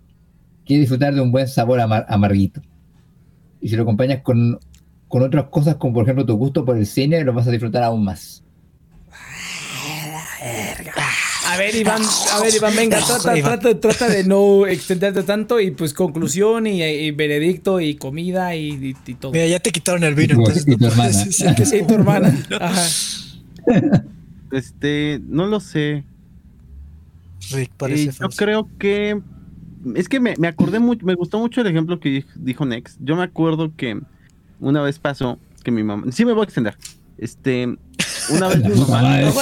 quiere disfrutar de un buen sabor amar- amarguito. Y si lo acompañas con, con otras cosas, como por ejemplo tu gusto por el cine, lo vas a disfrutar aún más. A ver, Iván, a ver, Iván, venga, trata, trata, trata de no extenderte tanto y pues conclusión y, y veredicto y comida y, y- y todo. Mira, ya te quitaron el vino, Y tu- entonces (laughs) y no tu hermana. decir que es Sí, tu hermana. Ajá. (laughs) Este, no lo sé. Rick, Eh, parece yo falso. creo que es que me, me acordé mucho, me gustó mucho el ejemplo que dij- dijo Nex. Yo me acuerdo que una vez pasó que mi mamá, sí me voy a extender. Este, una vez (laughs) mi mamá, Mamá, eh.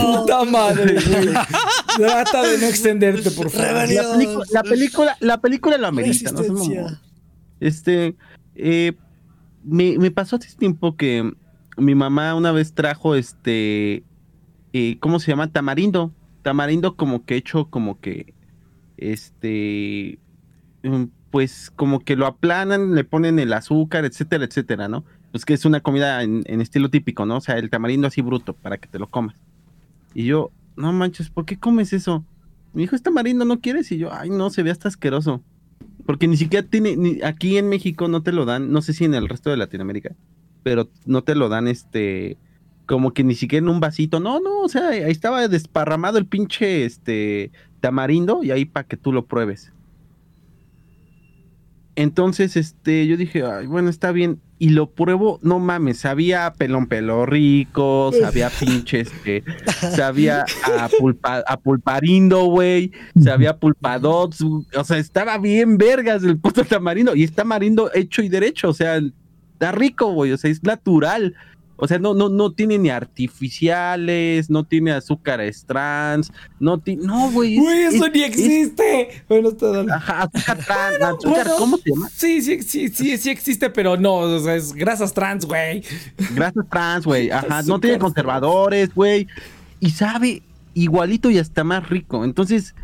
Puta madre, güey. (laughs) Trata de no extenderte, por favor. La película, la película, la película lo amerita. Este, eh, me, me pasó hace tiempo que mi mamá una vez trajo este, eh, ¿cómo se llama? Tamarindo. Tamarindo como que hecho como que, este, mm, pues como que lo aplanan, le ponen el azúcar, etcétera, etcétera, ¿no? pues que es una comida en, estilo típico, ¿no? O sea, el tamarindo así bruto para que te lo comas. Y yo, no manches, ¿por qué comes eso? Me dijo, ¿es tamarindo no quieres? Y yo, ay, no, se ve hasta asqueroso. Porque ni siquiera tiene, aquí en México no te lo dan, no sé si en el resto de Latinoamérica, pero no te lo dan este, como que ni siquiera en un vasito, no, no, o sea, ahí estaba desparramado el pinche, este, tamarindo y ahí para que tú lo pruebes. Entonces, este, yo dije, ay, bueno, está bien. Y lo pruebo, no mames, sabía pelón pelo rico, sabía pinche, este, (laughs) sabía a, pulpa, a pulparindo, güey, sabía pulpadots, o sea, estaba bien vergas el puto tamarindo. Y es tamarindo hecho y derecho, o sea, está rico, güey, o sea, es natural. O sea, no, no, no tiene ni artificiales, no tiene azúcares trans, no tiene. No, güey. Güey, eso ni existe. bueno, está dale. Ajá, azúcar trans, azúcar, bueno, ¿cómo se llama? Sí, sí, sí, sí, sí existe, pero no, o sea, es grasas trans, güey. Grasas trans, güey. (laughs) Ajá, no tiene conservadores, güey. Y sabe igualito y hasta más rico. Entonces,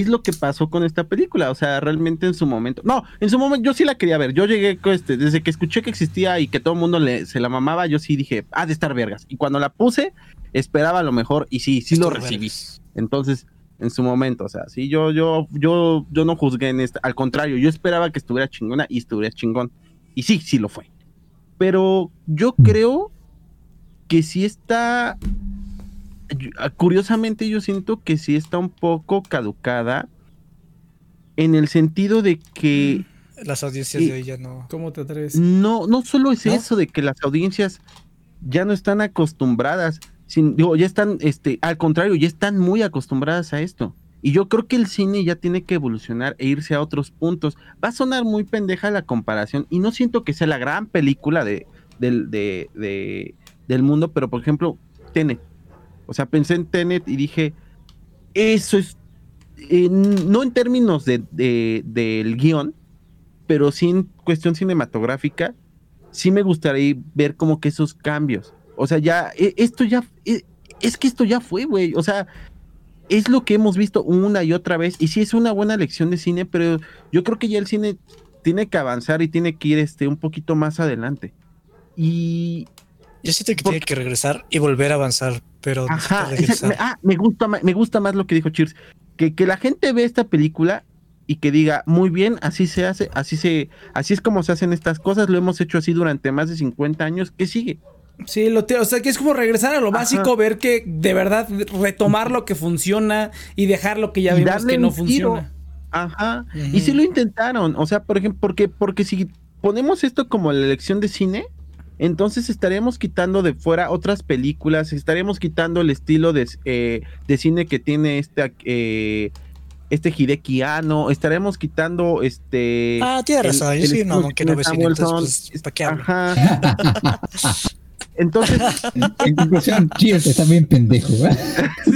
es lo que pasó con esta película. O sea, realmente en su momento. No, en su momento yo sí la quería ver. Yo llegué con este, desde que escuché que existía y que todo el mundo le, se la mamaba, yo sí dije, ah, de estar vergas. Y cuando la puse, esperaba lo mejor y sí, sí lo recibí. vergas. Entonces, en su momento, o sea, sí, yo, yo, yo, yo no juzgué en esta. Al contrario, yo esperaba que estuviera chingona y estuviera chingón. Y sí, sí lo fue. Pero yo creo que sí está. Ah, Curiosamente, yo siento que sí está un poco caducada. En el sentido de que Las audiencias Y- de hoy ya no. ¿Cómo te atreves? no, no solo es ¿No? eso de que las audiencias ya no están acostumbradas, sin, digo, ya están, este, al contrario, ya están muy acostumbradas a esto. Y yo creo que el cine ya tiene que evolucionar e irse a otros puntos. Va a sonar muy pendeja la comparación y no siento que sea la gran película de, del, de- de- del mundo, pero por ejemplo, Tenet. O sea, pensé en Tenet y dije, eso es, eh, no en términos de, de- del guion, pero sí en cuestión cinematográfica, sí me gustaría ver como que esos cambios. O sea, ya, e- esto ya, e- es que esto ya fue, güey. O sea, es lo que hemos visto una y otra vez. Y sí es una buena lección de cine, pero yo creo que ya el cine tiene que avanzar y tiene que ir este, un poquito más adelante. Y, Yo siento que Por- tiene que regresar y volver a avanzar, pero Ajá, esa- ah, me gusta más, me gusta más lo que dijo Cheers, que, que la gente ve esta película y que diga, muy bien, así se hace, así se, así es como se hacen estas cosas, lo hemos hecho así durante más de 50 años, ¿qué sigue? Sí, lo o sea, que es como regresar a lo Ajá. básico, ver que de verdad retomar lo que funciona y dejar lo que ya Y vimos darle que no funciona. Ajá. Y sí lo intentaron, o sea, por ejemplo, porque, porque si ponemos esto como la elección de cine, entonces estaríamos quitando de fuera otras películas, estaríamos quitando el estilo de, eh, de cine que tiene este, eh, este Hideki Anno, estaremos quitando este... Ah, tiene el- razón. Yo estilo mamón que no ve cine, entonces, pues, ¿para qué hablo? Ajá. (laughs) Entonces, En conclusión, Cheers está bien pendejo, ¿eh? (laughs) Sí,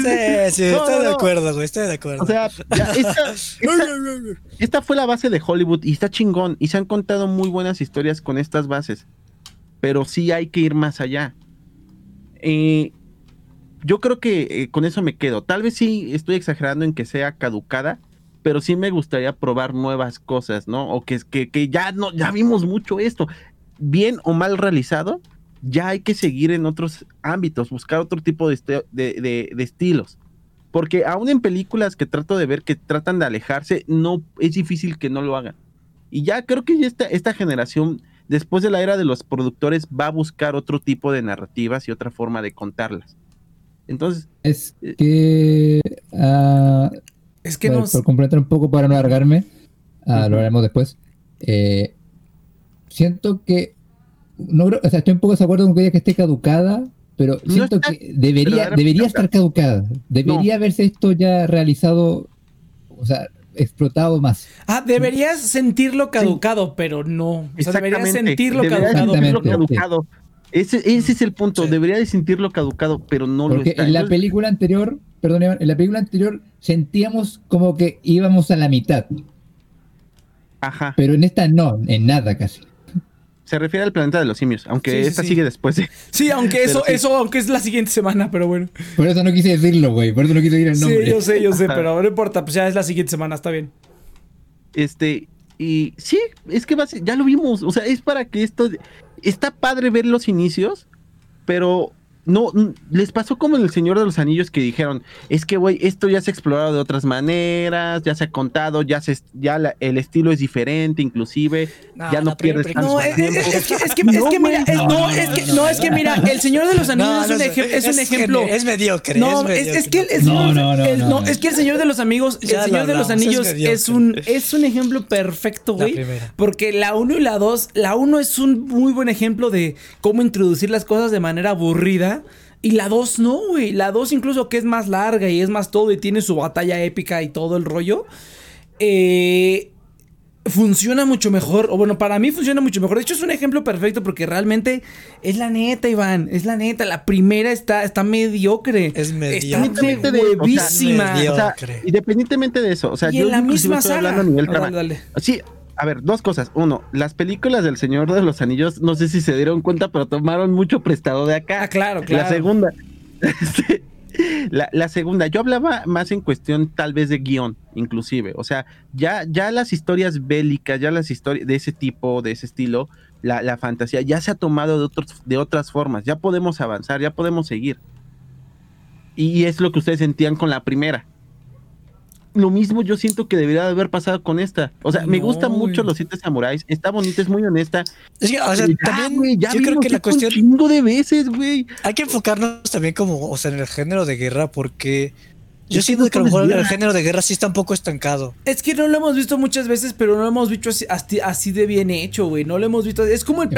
sí, No, estoy no, de no. acuerdo, güey, estoy de acuerdo. o sea, ya, (laughs) esta, esta- esta fue la base de Hollywood y está chingón y se han contado muy buenas historias con estas bases, pero sí hay que ir más allá. Eh, yo creo que eh, con eso me quedo. Tal vez sí estoy exagerando en que sea caducada, pero sí me gustaría probar nuevas cosas, ¿no? O que, que, que ya no, ya vimos mucho esto, bien o mal realizado, ya hay que seguir en otros ámbitos, buscar otro tipo de, este- de- estilos. Porque aún en películas que trato de ver que tratan de alejarse, no es difícil que no lo hagan. Y ya creo que esta generación, después de la era de los productores, va a buscar otro tipo de narrativas y otra forma de contarlas. Entonces, Es que. ah, Es que por, nos... por completar un poco para no alargarme, ah, lo haremos después. eh, siento que. No, creo- o sea, estoy un poco de acuerdo con que diga que esté caducada, pero No siento está- que debería, debería estar caducada. Debería haberse esto ya realizado, o sea, explotado más. Ah, deberías sentirlo caducado, pero no. O sea, deberías sentirlo debería caducado. sentirlo caducado. Ese, ese es el punto, Sí. debería de sentirlo caducado, pero no lo Porque está. en la película anterior, perdón, Iván, en la película anterior sentíamos como que íbamos a la mitad, Ajá, pero en esta no, en nada casi. Se refiere al planeta de los simios, aunque Sí, sí, esta sí. sigue después de... Sí, aunque eso, eso, aunque es la siguiente semana, pero bueno. Por eso no quise decirlo, güey, por eso no quise decir el nombre. Sí, yo sé, yo sé, Ajá. pero no importa, pues ya es la siguiente semana, está bien. Este, y sí, es que va a ser- ya lo vimos, o sea, es para que esto, está padre ver los inicios, pero no, les pasó como en El Señor de los Anillos que dijeron, es que, güey, esto ya se ha explorado de otras maneras, ya se ha contado, ya se ya el estilo es diferente, inclusive, ya no pierdes tanto no, tiempo. Es, que, es que, no, es que mira, no, es que, no, es que mira, El Señor de los Anillos es, un, es, un ejemplo. Es mediocre. No, es, que el, no, no, es que El Señor de los Amigos, El Señor de los Anillos es, un, es un ejemplo perfecto, güey. Porque la 1 y la 2, la 1 es un muy buen ejemplo de cómo introducir las cosas de manera aburrida y la 2 no, güey. La 2 incluso que es más larga y es más todo y tiene su batalla épica y todo el rollo. Eh, funciona mucho mejor. O bueno, para mí funciona mucho mejor. De hecho, es un ejemplo perfecto porque realmente es la neta, Iván. Es la neta. La primera está, está mediocre. Es mediocre. Está de huevísima. independientemente de eso. O sea, y yo en la misma estoy hablando a nivel Sí, a ver, dos cosas. Uno, las películas del Señor de los Anillos, no sé si se dieron cuenta, pero tomaron mucho prestado de acá. Ah, claro, claro. (laughs) La segunda, la, segunda, yo hablaba más en cuestión tal vez de guion, inclusive. O sea, ya, ya las historias bélicas, ya las historias de ese tipo, de ese estilo, la, la fantasía, ya se ha tomado de, otros, de otras formas. Ya podemos avanzar, ya podemos seguir. Y es lo que ustedes sentían con la primera lo mismo yo siento que debería haber pasado con esta. O sea, me gustan mucho los siete samuráis, está bonita, es muy honesta. Es que, o sea, también yo creo que la cuestión un chingo de veces, güey. Hay que enfocarnos también como, o sea, en el género de guerra porque yo siento que a lo mejor el género de guerra sí está un poco estancado. Es que no lo hemos visto muchas veces, pero no lo hemos visto así, de bien hecho, güey. No lo hemos visto. Es como el,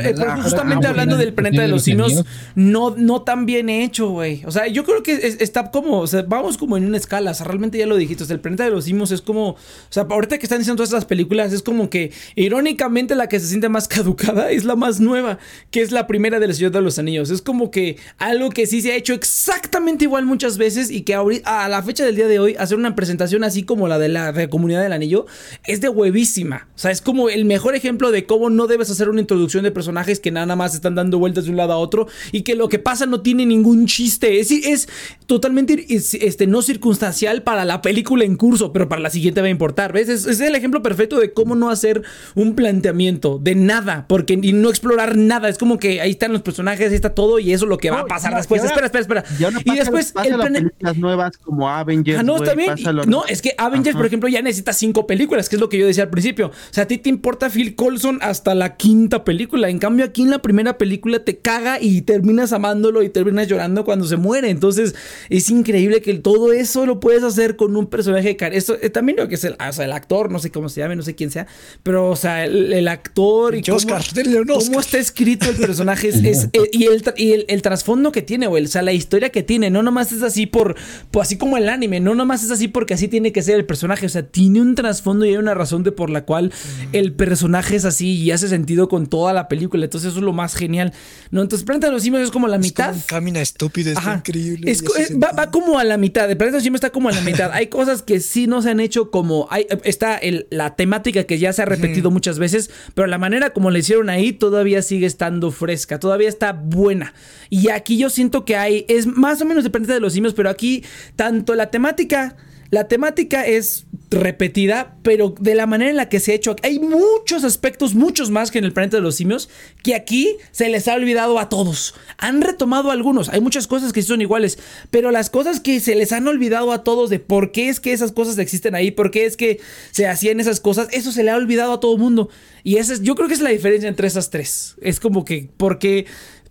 justamente hablando del planeta de los simios, no, no tan bien hecho, güey. O sea, yo creo que está como, o sea, vamos como en una escala. O sea, realmente ya lo dijiste. O sea, el planeta de los simios es como, o sea, ahorita que están diciendo todas estas películas, es como que irónicamente la que se siente más (laughs) caducada es la más nueva, que es la primera del Señor de los Anillos. Es como que algo que sí se ha hecho exactamente igual muchas veces y que ahorita, a la fecha del día de hoy, hacer una presentación así como la de la comunidad del anillo, es de huevísima. O sea, es como el mejor ejemplo de cómo no debes hacer una introducción de personajes que nada más están dando vueltas de un lado a otro y que lo que pasa no tiene ningún chiste. Es, es totalmente este, no circunstancial para la película en curso, pero para la siguiente va a importar. ¿Ves? Es, el ejemplo perfecto de cómo no hacer un planteamiento de nada, porque y no explorar nada. Es como que ahí están los personajes, ahí está todo y eso es lo que va a pasar después. espera, espera, espera. y después el las nuevas como Avengers. Ah, no, está bien. no, es que Avengers, por ejemplo, ya necesita cinco películas, que es lo que yo decía al principio. O sea, a ti te importa Phil Colson hasta la quinta película. En cambio, aquí en la primera película te caga y terminas amándolo y terminas llorando cuando se muere. Entonces, es increíble que todo eso lo puedes hacer con un personaje de Esto eh, también lo que es el, el, actor, no sé cómo se llame, no sé quién sea, pero, o sea, el, actor y cómo, cómo, está escrito el personaje es, (laughs) eh, y el, y el, trasfondo que tiene, o, o sea, la historia que tiene, no nomás es así por, por así como el anime, no nomás es así porque así tiene que ser el personaje. O sea, tiene un trasfondo y hay una razón de por la cual el personaje es así y hace sentido con toda la película. Entonces, eso es lo más genial. ¿No? Entonces, Planeta de los Simios es como la mitad. camina estúpido, es increíble. va, como a la mitad. El Planeta de los Simios está como a la mitad. hay cosas que sí no se han hecho como. Hay, está el, la temática que ya se ha repetido muchas veces, pero la manera como le hicieron ahí todavía sigue estando fresca, todavía está buena. Y aquí yo siento que hay. Es más o menos de Planeta de los Simios, pero aquí tanto la temática la temática es repetida, pero de la manera en la que se ha hecho, hay muchos aspectos, muchos más que en el planeta de los simios, que aquí se les ha olvidado a todos. Han retomado algunos, hay muchas cosas que son iguales, pero las cosas que se les han olvidado a todos de por qué es que esas cosas existen ahí, por qué es que se hacían esas cosas, eso se le ha olvidado a todo el mundo. Y esa es, yo creo que es la diferencia entre esas tres. Es como que, porque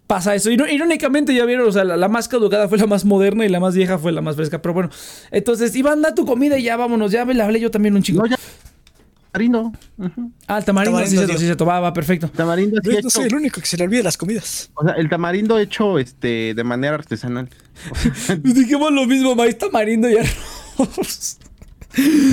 pasa eso. Irónicamente, ya vieron, o sea, la, más caducada fue la más moderna y la más vieja fue la más fresca. Pero bueno, entonces, Iván, da tu comida y ya vámonos. Ya le hablé yo también un chico. No, ya. Tamarindo. Ah, el tamarindo, sí, se, sí se tomaba, perfecto. Tamarindo sí no soy el único que se le olvida las comidas. O sea, el tamarindo hecho este de manera artesanal. (laughs) Dijimos lo mismo, maíz tamarindo y arroz.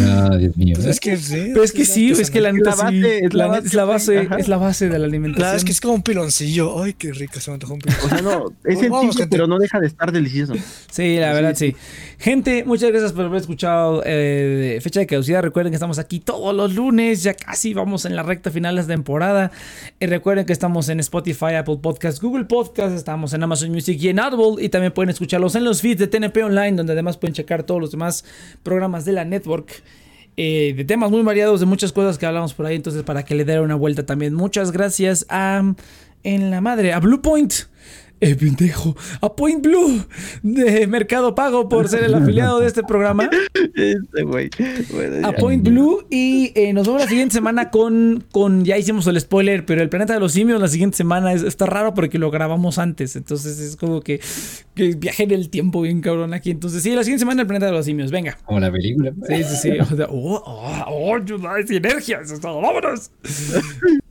Ah, Dios mío. Pues es que sí. Pero es que sí, es que la neta sí. Es la, base, es la base, es la base de la alimentación. Claro, es que es como un piloncillo. Ay, qué rico, se me antojó un piloncillo. O sea, no, es sencillo, pero no deja de estar delicioso. Sí, la verdad, sí. Gente, muchas gracias por haber escuchado eh, Fecha de Caducidad. Recuerden que estamos aquí todos los lunes, ya casi vamos en la recta final de la temporada. Y recuerden que estamos en Spotify, Apple Podcasts, Google Podcasts, estamos en Amazon Music y en Audible. Y también pueden escucharlos en los feeds de TNP Online, donde además pueden checar todos los demás programas de la network. Eh, de temas muy variados, de muchas cosas que hablamos por ahí. Entonces, para que le den una vuelta también. Muchas gracias a en la madre a Blue Point. Eh, pendejo, a Point Blue de Mercado Pago por ser el afiliado de este programa. Este güey. Bueno, A. Point Blue y eh, nos vemos la siguiente semana con, con, ya hicimos el spoiler, pero el planeta de los simios la siguiente semana es- está raro porque lo grabamos antes, entonces es como que, que viaje en el tiempo bien cabrón aquí, entonces sí, la siguiente semana el planeta de los simios, venga. Como la película. Sí, sí, sí. O sea, oh, oh, oh, sinergias, vámonos. (laughs)